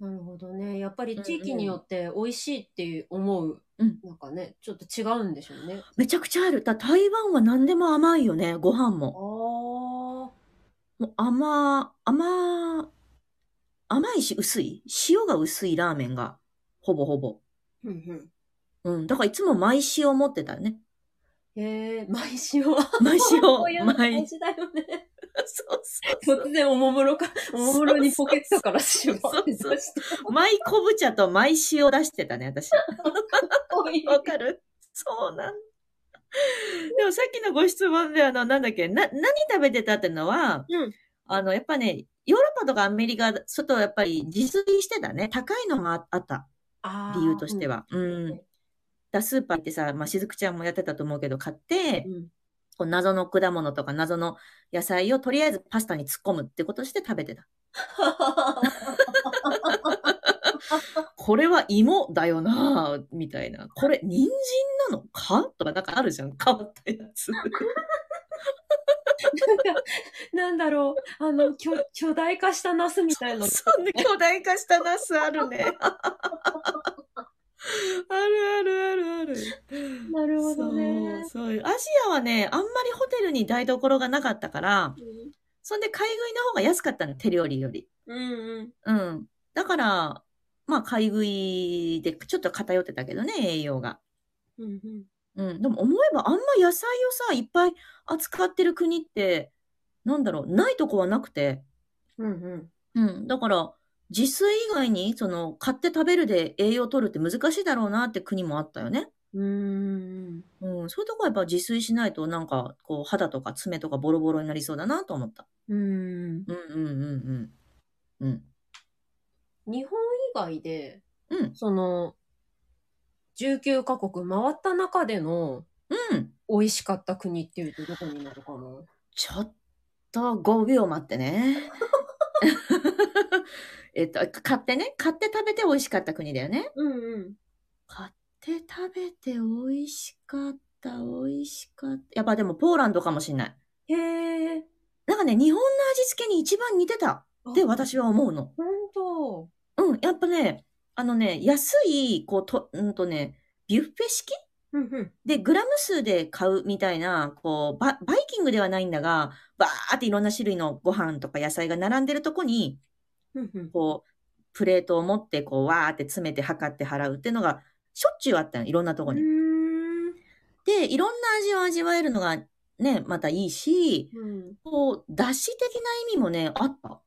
なるほどね。やっぱり地域によって美味しいっていう思う、うんなんかね、ちょっと違うんでしょうね。めちゃくちゃある。だ台湾は何でも甘いよね、ご飯あも。あ。もう甘、甘、甘いし薄い。塩が薄いラーメンが、ほぼほぼ。うんうん。うん。だからいつも毎塩持ってたよね。へえ、毎塩は。毎塩 こういうの毎大事だよね。そうそうそう。突然おもむろか、おもむろにポケットから塩そうそうって出して。マイ昆布茶とマイ塩出してたね、私。わかる？そうなんでもさっきのご質問で、あの、なんだっけ、な、何食べてたってのは、うんあの、やっぱね、ヨーロッパとかアメリカ、外やっぱり自炊してたね。高いのもああった。理由としては。うん。だスーパー行ってさ、まあ、しずくちゃんもやってたと思うけど、買って、うんこう謎の果物とか謎の野菜をとりあえずパスタに突っ込むってことして食べてた。これは芋だよなぁみたいな。これ、人参なの？かとかなんかあるじゃん。変わったやつ。なんだろう、あの、巨巨大化したナスみたいな。そんな巨大化したナスあるね。あるあるあるある。なるほどね。そう、そう。アジアはね、あんまりホテルに台所がなかったから、そんで買い食いの方が安かったの、手料理より。うんうん。うん。だから、まあ、買い食いでちょっと偏ってたけどね、栄養が。うんうん。うん。でも思えばあんま野菜をさ、いっぱい扱ってる国って、なんだろう、ないとこはなくて。うんうん。うん。だから、自炊以外に、その、買って食べるで栄養取るって難しいだろうなって国もあったよね。うーん。うん。そういうとこはやっぱ自炊しないと、なんか、こう、肌とか爪とかボロボロになりそうだなと思った。うーん。うんうんうんうん。うん。日本以外で、うん。その、19カ国回った中でのうん。美味しかった国っていうとどこになるかな？ちょっと5秒待ってね。えっと、買ってね。買って食べて美味しかった国だよね。うんうん。買って食べて美味しかった、美味しかった。やっぱでもポーランドかもしんない。へえ。なんかね、日本の味付けに一番似てたって私は思うの。ほんと。うん、やっぱね、あのね、安い、こう、と、うんとね、ビュッフェ式？うんうん。で、グラム数で買うみたいな、こう、バ、バイキングではないんだが、バーっていろんな種類のご飯とか野菜が並んでるとこに、うんうん。こう、プレートを持って、こう、わーって詰めて測って払うっていうのが、しょっちゅうあったの、いろんなとこに。うーん。で、いろんな味を味わえるのが、ね、またいいし、うん。こう、出汁的な意味もね、あった。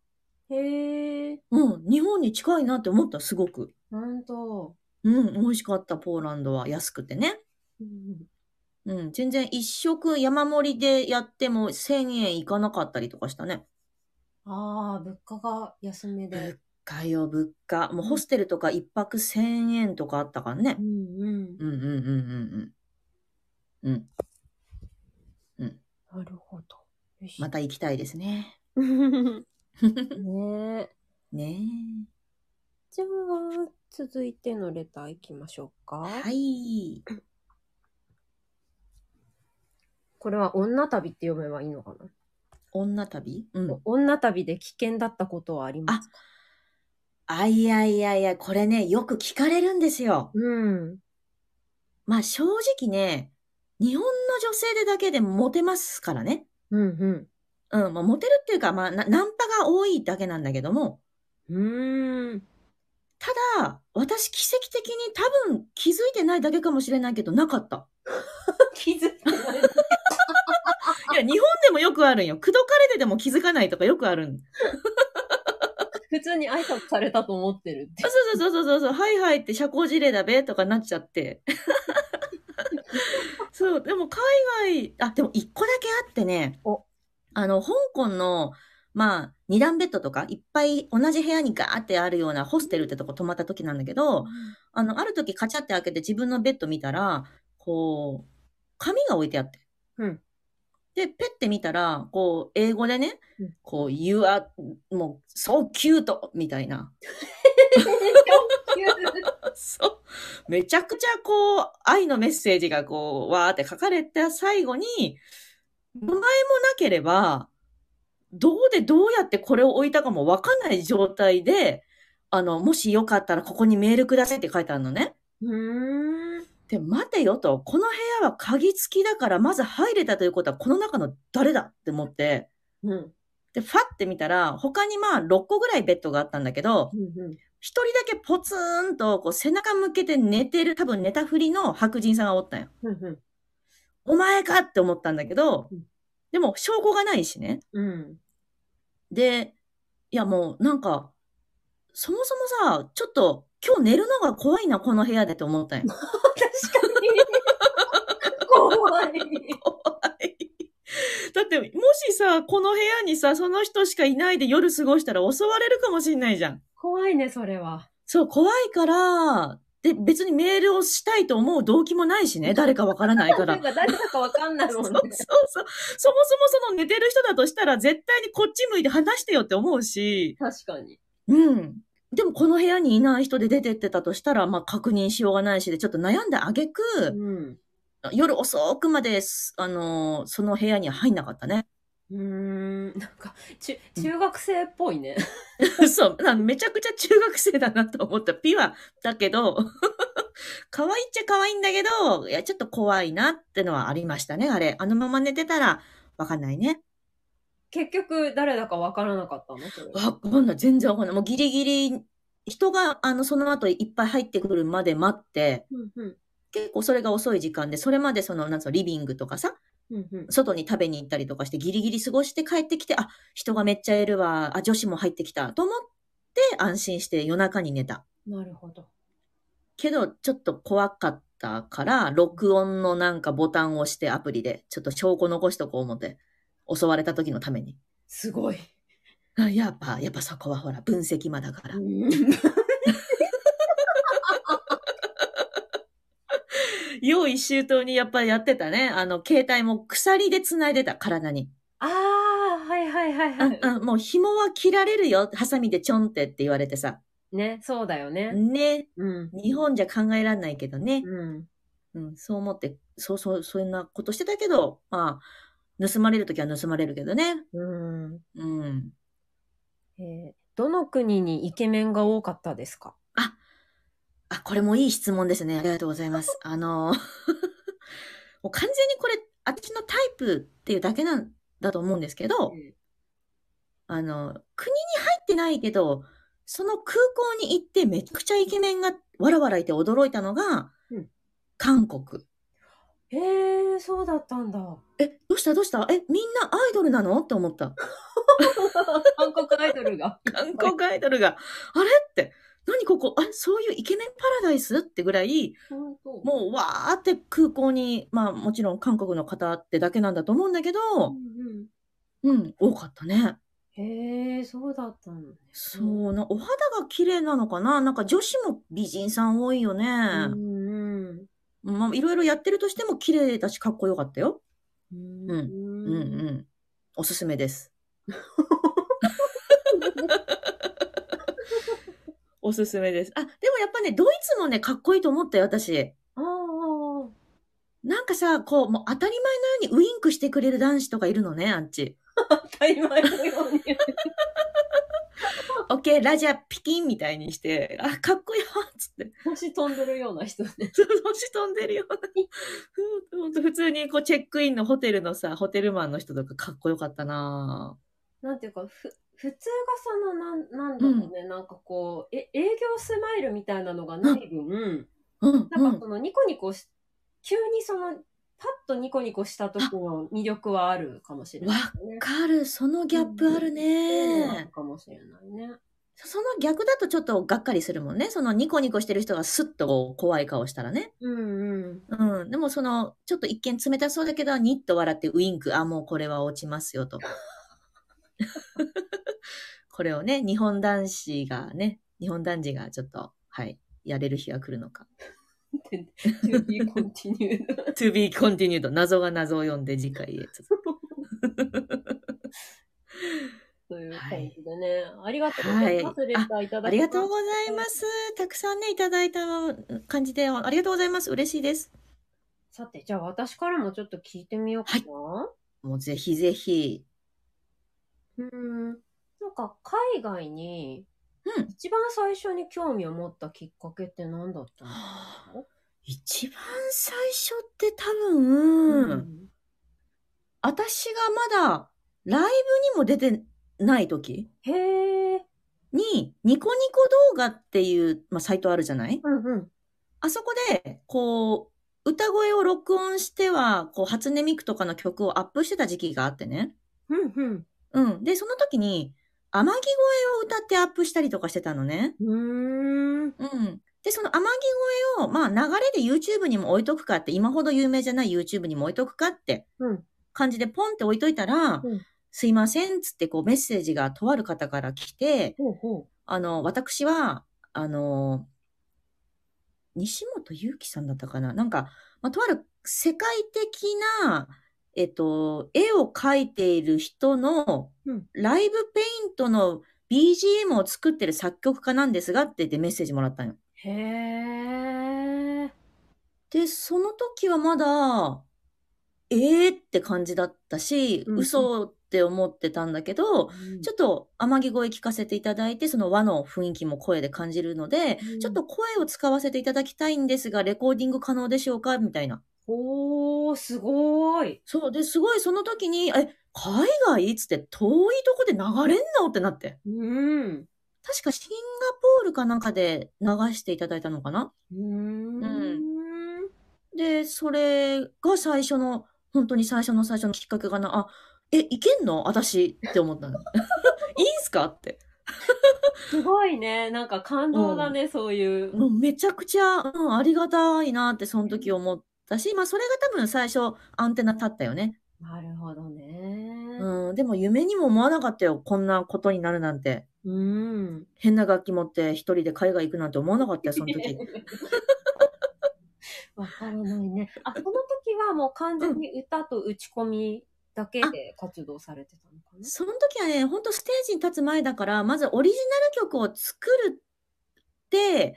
へえ。うん、日本に近いなって思った、すごく。ほんと。うん、美味しかった、ポーランドは。安くてね。うんうん、全然一食山盛りでやっても1000円いかなかったりとかしたね。ああ、物価が安めで。物価よ、物価。もうホステルとか一泊1000円とかあったからねう。んうん。うんうんうんうんうん。うん。なるほど。また行きたいですね。ねえ。ねじゃあ、続いてのレター行きましょうか。え。はい。これは女旅って読めばいいのかな、女旅？うん。女旅で危険だったことはありますか？あいやいやいや、これね、よく聞かれるんですよ。うん。まあ正直ね、日本の女性でだけでモテますからね。うんうん。うん、まあモテるっていうか、まあなナンパが多いだけなんだけども、うーん。ただ、私奇跡的に多分気づいてないだけかもしれないけど、なかった。気づいてない。いや、日本でもよくあるんよ。口説かれてても気づかないとかよくあるん。普通に挨拶されたと思ってるって。そうそうそうそうそう、はいはいって社交辞令だべとかなっちゃって。そう、でも海外、あ、でも一個だけあってねお、あの、香港の、まあ、二段ベッドとか、いっぱい同じ部屋にガーってあるようなホステルってとこ泊まった時なんだけど、あの、ある時カチャって開けて自分のベッド見たら、こう、紙が置いてあって。うんで、ペッて見たら、こう、英語でね、うんこう、you are, もう、so cute! みたいな。そう。めちゃくちゃこう、愛のメッセージがこう、わーって書かれた最後に、名前もなければ、どうでどうやってこれを置いたかもわかんない状態で、あの、もしよかったらここにメールくださいって書いてあるのね。うーん。で、待てよと、この部屋は鍵付きだから、まず入れたということは、この中の誰だって思って、うん。で、ファって見たら、他にまあ6個ぐらいベッドがあったんだけど、うんうん。一人だけポツンとこう背中向けて寝てる、多分寝たふりの白人さんがおったんよ。うんうん。お前かって思ったんだけどうん、でも証拠がないしね。うん。で、いやもうなんか、そもそもさ、ちょっと今日寝るのが怖いな、この部屋でって思ったんよ。確かに。怖い。怖い。だって、もしさ、この部屋にさ、その人しかいないで夜過ごしたら襲われるかもしんないじゃん。怖いね、それは。そう、怖いから、で、別にメールをしたいと思う動機もないしね、誰かわからないかならん。か誰だかわかんないもんね。そうそう。そもそもその寝てる人だとしたら、絶対にこっち向いて話してよって思うし、確かに。うん。でもこの部屋にいない人で出てってたとしたら、まあ確認しようがないしで、ちょっと悩んだ挙句、うん。夜遅くまで、すあのーその部屋には入んなかったね。うーん。なんか、ち中学生っぽいね。そう。なめちゃくちゃ中学生だなと思った。ピュアだけど、可愛いっちゃ可愛いんだけど、いや、ちょっと怖いなってのはありましたね、あれ。あのまま寝てたら、わかんないね。結局、誰だかわからなかったの？わかんない。全然わかんない。もうギリギリ、人が、あの、その後いっぱい入ってくるまで待って、うんうん。結構それが遅い時間で、それまでその、なんつうの、リビングとかさ、うんうん。外に食べに行ったりとかして、ギリギリ過ごして帰ってきて、あ、人がめっちゃいるわ、あ、女子も入ってきた、と思って安心して夜中に寝た。なるほど。けど、ちょっと怖かったから、録音のなんかボタンを押してアプリで、ちょっと証拠残しとこう思って、襲われた時のために。すごい。あやっぱ、やっぱそこはほら、分析間だから。用意周到にやっぱりやってたね。あの、携帯も鎖で繋いでた、体に。ああ、はいはいはいはい。うんうん、もう紐は切られるよ、ハサミでちょんってって言われてさ。ね、そうだよね。ね。うん。日本じゃ考えられないけどね。うん。うん、そう思って、そうそう、そんなことしてたけど、まあ、盗まれるときは盗まれるけどね。うん。うん。えーどの国にイケメンが多かったですか？あ、これもいい質問ですね。ありがとうございます。あの、もう完全にこれ、私のタイプっていうだけなんだと思うんですけど、あの、国に入ってないけど、その空港に行ってめちゃくちゃイケメンがわらわらいて驚いたのが、うん韓国。へえ、そうだったんだ。え、どうした？どうした？え、みんなアイドルなの？って思った。韓国アイドルが。韓国アイドルが、あれ？って、何ここ？あ、そういうイケメンパラダイス？ってぐらい、もうわーって空港に、まあもちろん韓国の方ってだけなんだと思うんだけど、うんうん、多かったね。うん、へえ、そうだったのね。そうな、お肌が綺麗なのかな？なんか女子も美人さん多いよね。うんうんまあいろいろやってるとしても綺麗だしかっこよかったよ。うん。うんうんうん。おすすめです。おすすめです。あ、でもやっぱね、ドイツもね、かっこいいと思ったよ、私。ああ、なんかさ、こう、もう当たり前のようにウインクしてくれる男子とかいるのね、あっち。当たり前のように。オッケー、ラジャピキンみたいにして、あ、かっこいいわ、つって。星飛んでるような人ね。星飛んでるような。ふほんと普通にこうチェックインのホテルのさ、ホテルマンの人とかかっこよかったななんていうか、ふ、普通がその、なん、なんだろうね、なんかこう、え、営業スマイルみたいなのがない分、うん、うなんかん。そのニコニコし、急にその、パッとニコニコした時の魅力はあるかもしれないね。わかる、そのギャップあるね。かもしれないね。その逆だとちょっとがっかりするもんね。そのニコニコしてる人がスッと怖い顔したらね。うんうん。うん。でもその、ちょっと一見冷たそうだけど、ニッと笑ってウインク、あ、もうこれは落ちますよと。これをね、日本男子がね、日本男児がちょっと、はい、やれる日が来るのか。to be continued. to be continued. 謎が謎を読んで次回へ。という感じでね、ありがとうございます。ありがとうございます。たくさんね、いただいた感じで、ありがとうございます。嬉しいです。さて、じゃあ私からもちょっと聞いてみようかな。もうぜひぜひ。うーん。なんか、海外に、うん一番最初に興味を持ったきっかけって何だったの？一番最初って多分、うん私がまだライブにも出てない時へえ。に、ニコニコ動画っていう、まあ、サイトあるじゃない？うんうん。あそこで、こう、歌声を録音しては、こう、初音ミクとかの曲をアップしてた時期があってね。うんうん。うん。で、その時に、天城声を歌ってアップしたりとかしてたのね。うーん。うん。で、その天城声を、まあ、流れで YouTube にも置いとくかって、今ほど有名じゃない YouTube にも置いとくかってうん。感じでポンって置いといたら、うんすいません、つってこうメッセージがとある方から来て、ほうほあの、私は、あの、西本祐樹さんだったかななんか、まあ、とある世界的な、えっと、絵を描いている人のうん、ライブペイントの BGM を作ってる作曲家なんですがって言ってメッセージもらったんよ。う。へえ。で、その時はまだ、ええー、って感じだったし、うん嘘って思ってたんだけど、ちょっと天城声聞かせていただいて、その和の雰囲気も声で感じるので、うんちょっと声を使わせていただきたいんですが、レコーディング可能でしょうか？みたいな。おー、すごーい。そう。で、すごいその時に、え、海外つって遠いとこで流れんの？ってなって。うん。確かシンガポールかなんかで流していただいたのかな？うーん。で、それが最初の、本当に最初の最初のきっかけかな。あ、え、いけんの？私って思ったの。いいんすか？って。すごいね。なんか感動だね、そういう。もうめちゃくちゃ、うん、ありがたいなってその時思ったし、まあそれが多分最初アンテナ立ったよね。なるほどね。うん、でも夢にも思わなかったよ。こんなことになるなんて。うん。変な楽器持って一人で海外行くなんて思わなかったよ、その時。わからないね。あ、その時はもう完全に歌と打ち込みだけで活動されてたのかな？その時はね、ほんとステージに立つ前だから、まずオリジナル曲を作るって、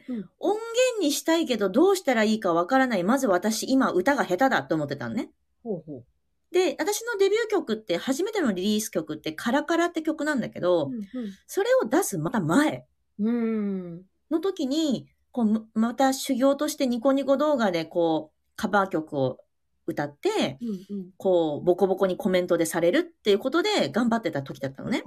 うん音源にしたいけどどうしたらいいかわからない。まず私今歌が下手だって思ってたのね。ほうほで、私のデビュー曲って、初めてのリリース曲ってカラカラって曲なんだけど、う。それを出すまた前うん。の時に、こう、むまた修行としてニコニコ動画でこう、カバー曲を歌って、うん。うん。こう、ボコボコにコメントでされるっていうことで頑張ってた時だったのね。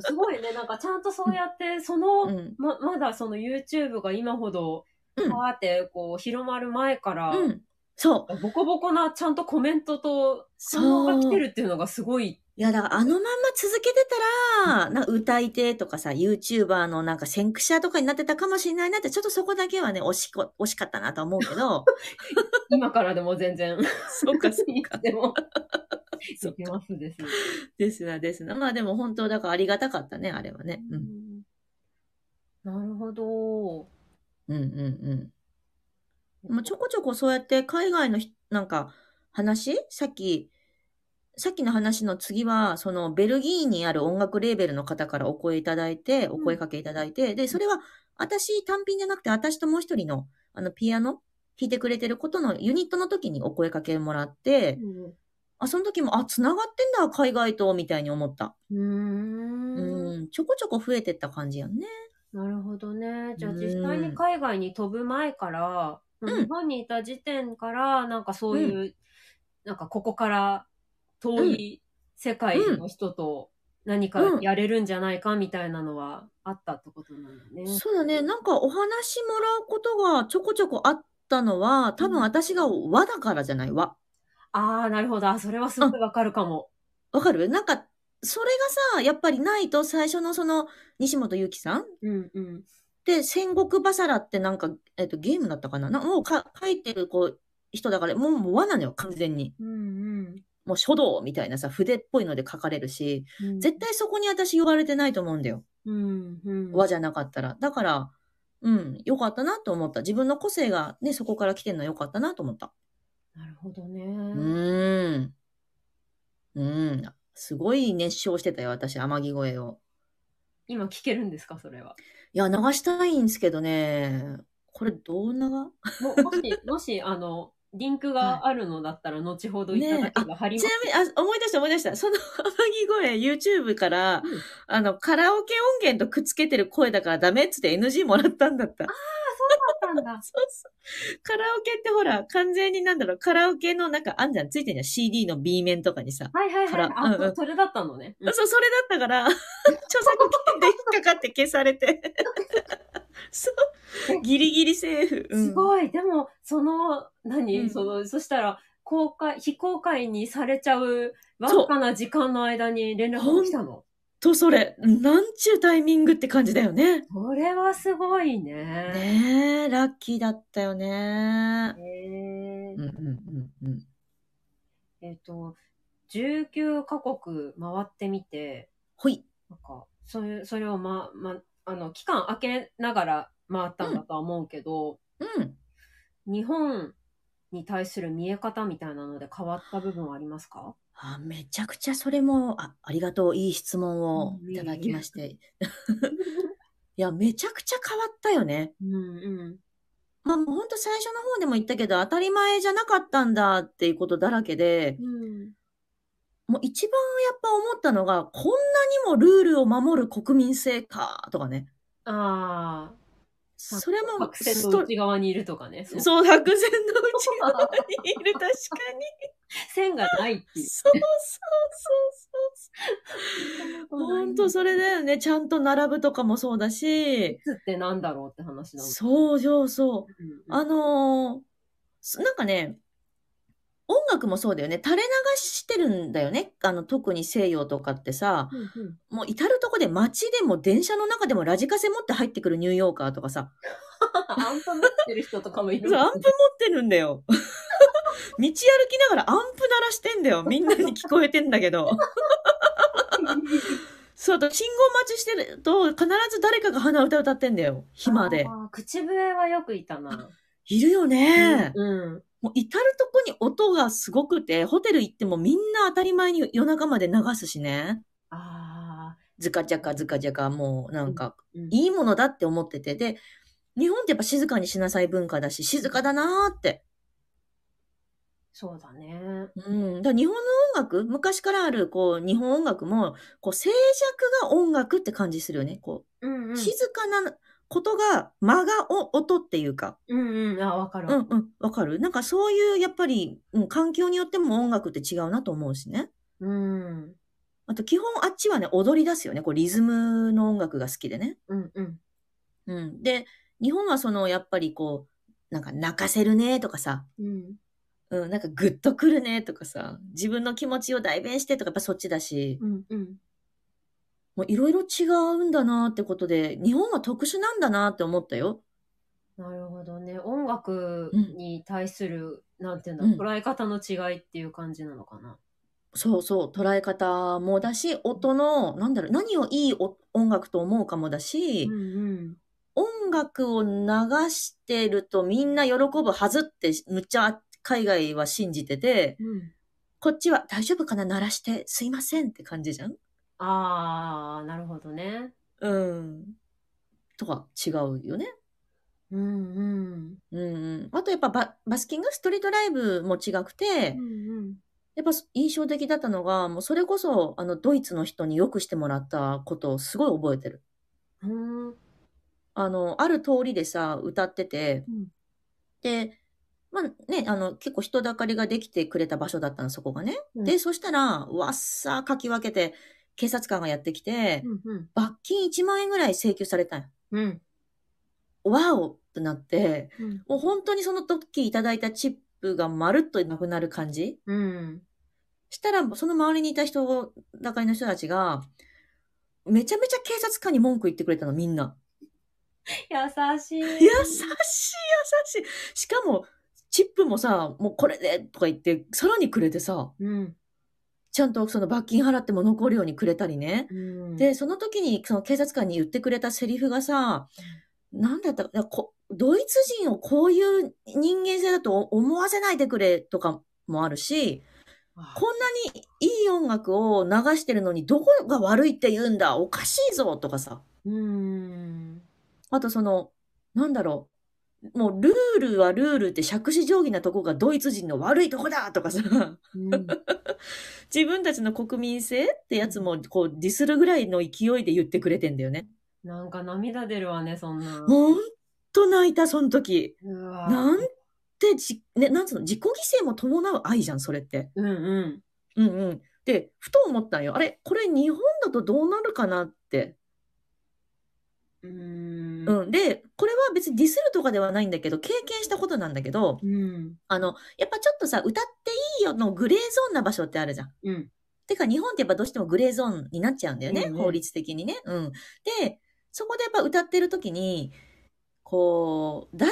すごいね。なんかちゃんとそうやって、その、うん。ま、まだその YouTube が今ほど、うんパーってこう広まる前から、うん。そう。ボコボコなちゃんとコメントとそ応が来てるっていうのがすごい。いや、だからあのまんま続けてたら、なんか歌い手とかさ、YouTuber のなんか先駆者とかになってたかもしれないなって、ちょっとそこだけはね、惜しこ、惜しかったなと思うけど、今からでも全然。そうか、そういかつ。でも。そういけますです。ですな、ですな。まあでも本当、だからありがたかったね、あれはね。うん。なるほど。うんうんうん。もうちょこちょこそうやって海外のひなんか話？さっき、さっきの話の次は、そのベルギーにある音楽レーベルの方からお声いただいて、お声かけいただいて、で、それは私単品じゃなくて、私ともう一人の、あの、ピアノ弾いてくれてることのユニットの時にお声かけもらって、うんあ、その時も、あ、繋がってんだ、海外と、みたいに思った。うーん。うん、ちょこちょこ増えてった感じやんね。なるほどね。じゃあうん実際に海外に飛ぶ前から、うん日本にいた時点から、なんかそういう、なんかここから遠い世界の人と何かやれるんじゃないかみたいなのはあったってことなんだね。そうだね。なんかお話もらうことがちょこちょこあったのは、多分私が和だからじゃない？和。ああ、なるほど。あそれはすごくわかるかも。わかる？なんか、それがさ、やっぱりないと最初のその、西本ゆきさん？うんうん。で、戦国バサラってなんか、えっと、ゲームだったかな？なもうか書いてるこう、人だから、もうもう和なのよ、完全に。うんもう書道みたいなさ、筆っぽいので書かれるし、うん。絶対そこに私呼ばれてないと思うんだよ。うんうん。和じゃなかったら。だから、うん、よかったなと思った。自分の個性がね、そこから来てるのはよかったなと思った。なるほどうね。ーん。うん。すごい熱唱してたよ、私、天城声を。今聞けるんですか、それは。いや、流したいんですけどね。これどう流ももし、もし、あの、リンクがあるのだったら、後ほどいただけば貼ります。ちなみに、あ、思い出した思い出した。その天城声、YouTube から、うんあの、カラオケ音源とくっつけてる声だからダメっつって NG もらったんだった。だったんだ。そうそう。カラオケってほら、完全になんだろう、カラオケのなんかあんじゃん、ついてんじゃん。CD の B 面とかにさ。はいはいはい。あ、うんうんそそれだったのね。うんそう、それだったから、著作権で引っかかって消されて。そう。ギリギリセーフ。うんすごい。でも、その、何、うんその、そしたら、公開、非公開にされちゃう、わずかな時間の間に連絡が来たの？と、それ、なんちゅうタイミングって感じだよね。それはすごいね。ねえ、ラッキーだったよね。へうんえうんうんうん。えっ、と、19カ国回ってみて、ほい。なんか、それ、それをま、ま、あの、期間空けながら回ったんだとは思うけど、うん。日本に対する見え方みたいなので変わった部分はありますか？あ、めちゃくちゃそれも、あ、ありがとう。いい質問をうんいただきまして。いや、めちゃくちゃ変わったよね。うんうん。まあ、もうほんと最初の方でも言ったけど、当たり前じゃなかったんだっていうことだらけで、うん。もう一番やっぱ思ったのが、こんなにもルールを守る国民性か、とかね。ああ、それも白線の内側にいるとかね。そう白線の内側にいる、確かに。線がないっていう。そうそうそうそう。ほんとそれだよね。ちゃんと並ぶとかもそうだし、つってなんだろうって話だもん。そうそうそう。うんうんあのーすなんかね、音楽もそうだよね。垂れ流してるんだよね。あの、特に西洋とかってさ、うんうんもう至るとこで街でも電車の中でもラジカセ持って入ってくるニューヨーカーとかさ、アンプ持ってる人とかもいるそうアンプ持ってるんだよ。道歩きながらアンプ鳴らしてんだよ。みんなに聞こえてんだけど。そう、あと信号待ちしてると、必ず誰かが鼻歌歌ってんだよ。暇で。あー口笛はよくいたな。いるよね。うん。もう至るとこに音がすごくて、ホテル行ってもみんな当たり前に夜中まで流すしね。ああ。ズカジャカズカジャカ、もうなんか、うんいいものだって思ってて。で、日本ってやっぱ静かにしなさい文化だし、静かだなーって。そうだね。うん。だから日本の音楽、昔からある、こう、日本音楽も、こう、静寂が音楽って感じするよね。こう、うんうん。静かなことが、間がお音っていうか。うんうん。あ、わかる。うんうん。わかる？なんかそういう、やっぱり、うん、環境によっても音楽って違うなと思うしね。うん。あと、基本あっちはね、踊り出すよね。こう、リズムの音楽が好きでね。うんうん。うん。で、日本はその、やっぱりこう、なんか泣かせるねとかさ、うん。うん、なんかグッとくるねとかさ、自分の気持ちを代弁してとか、やっぱそっちだし、うんうん。もういろいろ違うんだなってことで、日本は特殊なんだなって思ったよ。なるほどね。音楽に対する、なんていうんだ、うん捉え方の違いっていう感じなのかな。そうそう、捉え方もだし、音の、なんだろう、何をいいお音楽と思うかもだし、うん音楽を流してるとみんな喜ぶはずって、むっちゃ海外は信じてて、うん。うん。こっちは大丈夫かな鳴らしてすいませんって感じじゃんああ、なるほどね。うん。とか違うよね。うんうん。うんうん。あとやっぱババスキングストリートライブも違くて、うんやっぱ印象的だったのが、もうそれこそあのドイツの人によくしてもらったことをすごい覚えてる。うん。うん。あの、ある通りでさ、歌ってて、うんで、まあね、あの、結構人だかりができてくれた場所だったの、そこがね。うんで、そしたら、わっさーかき分けて、警察官がやってきて、うん罰金1万円ぐらい請求されたんよ。うん。わおってなって、うん。もう本当にその時いただいたチップがまるっとなくなる感じうん。したら、その周りにいた人だかりの人たちが、めちゃめちゃ警察官に文句言ってくれたの、みんな。優しい。優しい、優しい。しかも、チップもさ、もうこれでとか言って、さらにくれてさ、うん。ちゃんとその罰金払っても残るようにくれたりね。うん。で、その時にその警察官に言ってくれたセリフがさ、なんだったかなこドイツ人をこういう人間性だと思わせないでくれとかもあるし、こんなにいい音楽を流してるのにどこが悪いって言うんだおかしいぞとかさ。うん。あとその、なんだろう。もうルールはルールって杓子定規なとこがドイツ人の悪いとこだとかさ。うん。自分たちの国民性ってやつもこうディスるぐらいの勢いで言ってくれてんだよね。なんか涙出るわね、そんな。ほんと泣いた、その時。なんてじ、ね、なんつうの、自己犠牲も伴う愛じゃん、それって。うんうん。うんうん。で、ふと思ったんよ。あれ、これ日本だとどうなるかなって。うん。うん。で、これは別にディスるとかではないんだけど、経験したことなんだけど、うん。あの、やっぱちょっとさ、歌っていいよのグレーゾーンな場所ってあるじゃん。うん。ててか、日本ってやっぱどうしてもグレーゾーンになっちゃうんだよね。うんうん法律的にね。うん。で、そこでやっぱ歌ってる時に、こう、大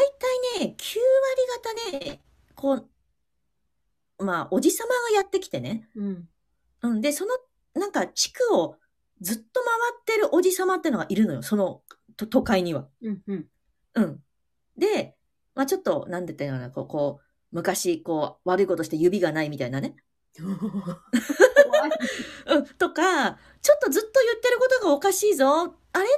体ね、9割方ね、こう、まあ、おじさまがやってきてね。うん。うん。で、その、なんか、地区をずっと回ってるおじさまってのがいるのよ。その、と都会には。うん。うん。うん。で、まあちょっと、なんて言ったらいいのかな、こう、こう、昔、こう、悪いことして指がないみたいなね。うん。とか、ちょっとずっと言ってることがおかしいぞ。あれ？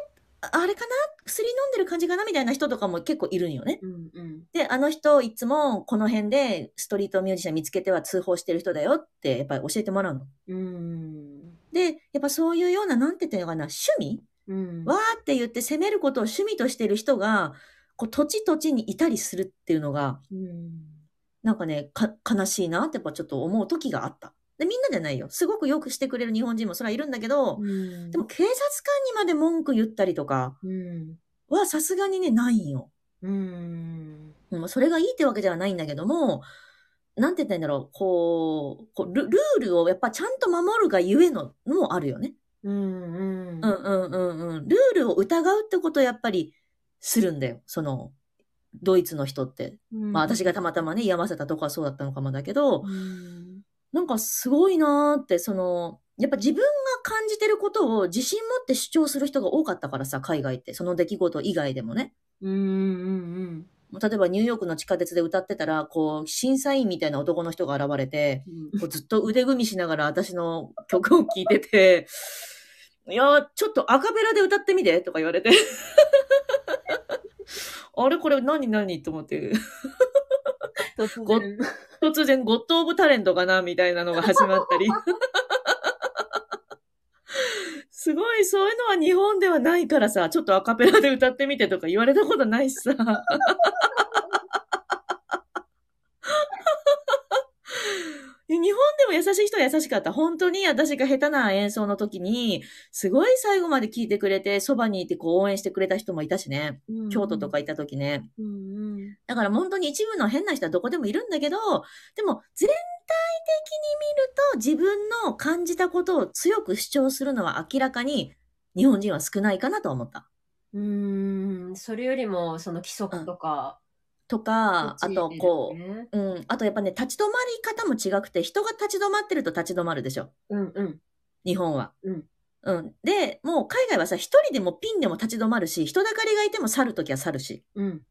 あれかな？薬飲んでる感じかなみたいな人とかも結構いるんよね。うん。うん。で、あの人、いつもこの辺でストリートミュージシャン見つけては通報してる人だよって、やっぱり教えてもらうの。うん。で、やっぱそういうような、なんて言ったのかな、趣味うん。わーって言って責めることを趣味としてる人が、こう、土地土地にいたりするっていうのが、うん。なんかね、か、悲しいなってやっぱちょっと思う時があった。で、みんなじゃないよ。すごくよくしてくれる日本人もそれはいるんだけど、うん。でも警察官にまで文句言ったりとかうん。はさすがにね、ないんよ。うん。うん、それがいいってわけではないんだけども、なんて言ったらいいんだろう、こう、こうルルールをやっぱちゃんと守るがゆえののもあるよね。うん。うん。うんうんうんうん。ルールを疑うってことをやっぱりするんだよ。その、ドイツの人って。まあ私がたまたまね、居合わせたとこはそうだったのかもだけど、うん。なんかすごいなーって、その、やっぱ自分が感じてることを自信持って主張する人が多かったからさ、海外って。その出来事以外でもね。うん。うん。もう例えばニューヨークの地下鉄で歌ってたら、こう、審査員みたいな男の人が現れて、こうずっと腕組みしながら私の曲を聴いてて、いやー、ちょっとアカペラで歌ってみてとか言われて。あれ？これ何？何？と思って。突ご然。突然ゴッド・オブ・タレントかな？みたいなのが始まったり。すごい、そういうのは日本ではないからさ、ちょっとアカペラで歌ってみてとか言われたことないしさ。日本でも優しい人は優しかった。本当に私が下手な演奏の時に、すごい最後まで聴いてくれて、そばにいてこう応援してくれた人もいたしね。京都とか行った時ね。うん。うん。だから本当に一部の変な人はどこでもいるんだけど、でも全体的に見ると自分の感じたことを強く主張するのは明らかに日本人は少ないかなと思った。うん。それよりも、その規則とか。とか、あとこう。う、うん、あとやっぱね、立ち止まり方も違くて、人が立ち止まってると立ち止まるでしょ。うん。うん。日本は。うん。うん。で、もう海外はさ、一人でもピンでも立ち止まるし、人だかりがいても去るときは去るし。うん。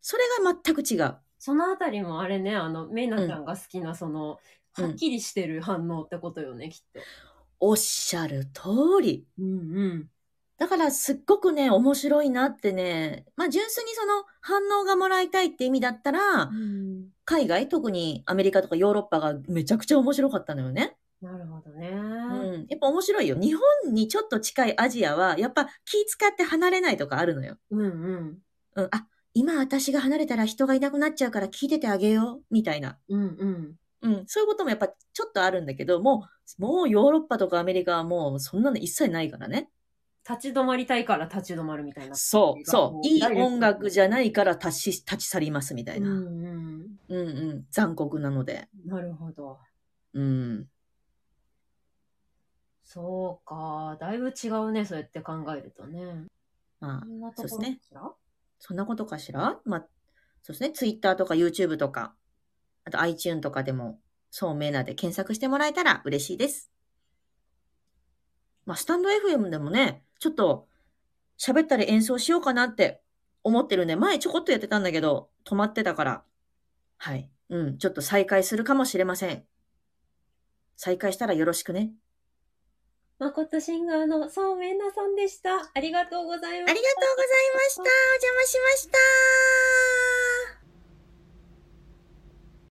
それが全く違う。そのあたりもあれね、あの、メイナちゃんが好きな、その、うんはっきりしてる反応ってことよね、きっと。おっしゃる通り。うんうん。だからすっごくね、面白いなってね、まあ純粋にその反応がもらいたいって意味だったら、海外、特にアメリカとかヨーロッパがめちゃくちゃ面白かったのよね。なるほどね。うん。やっぱ面白いよ。日本にちょっと近いアジアは、やっぱ気使って離れないとかあるのよ。うんうん。うん。あ、今私が離れたら人がいなくなっちゃうから聞いててあげよう、みたいな。うんうん。うん。そういうこともやっぱちょっとあるんだけど、もう、もうヨーロッパとかアメリカはもうそんなの一切ないからね。立ち止まりたいから立ち止まるみたいな。そう、そう。いい音楽じゃゃないから立ち、立ち去りますみたいな。うんうん。うんうん。残酷なので。なるほど。うん。そうか。だいぶ違うね、そうやって考えるとね。まあそ、うですねそんなことかしら？まあ、そうですね。Twitter とか YouTube とか、あと iTune とかでも、そうめなで検索してもらえたら嬉しいです。まあ、スタンド FM でもね、ちょっと喋ったり演奏しようかなって思ってるんで、前ちょこっとやってたんだけど、止まってたから、はい。うん、ちょっと再開するかもしれません。再開したらよろしくね。まことシンガーのそうめんなさんでした。ありがとうございました。ありがとうございました。お邪魔しました。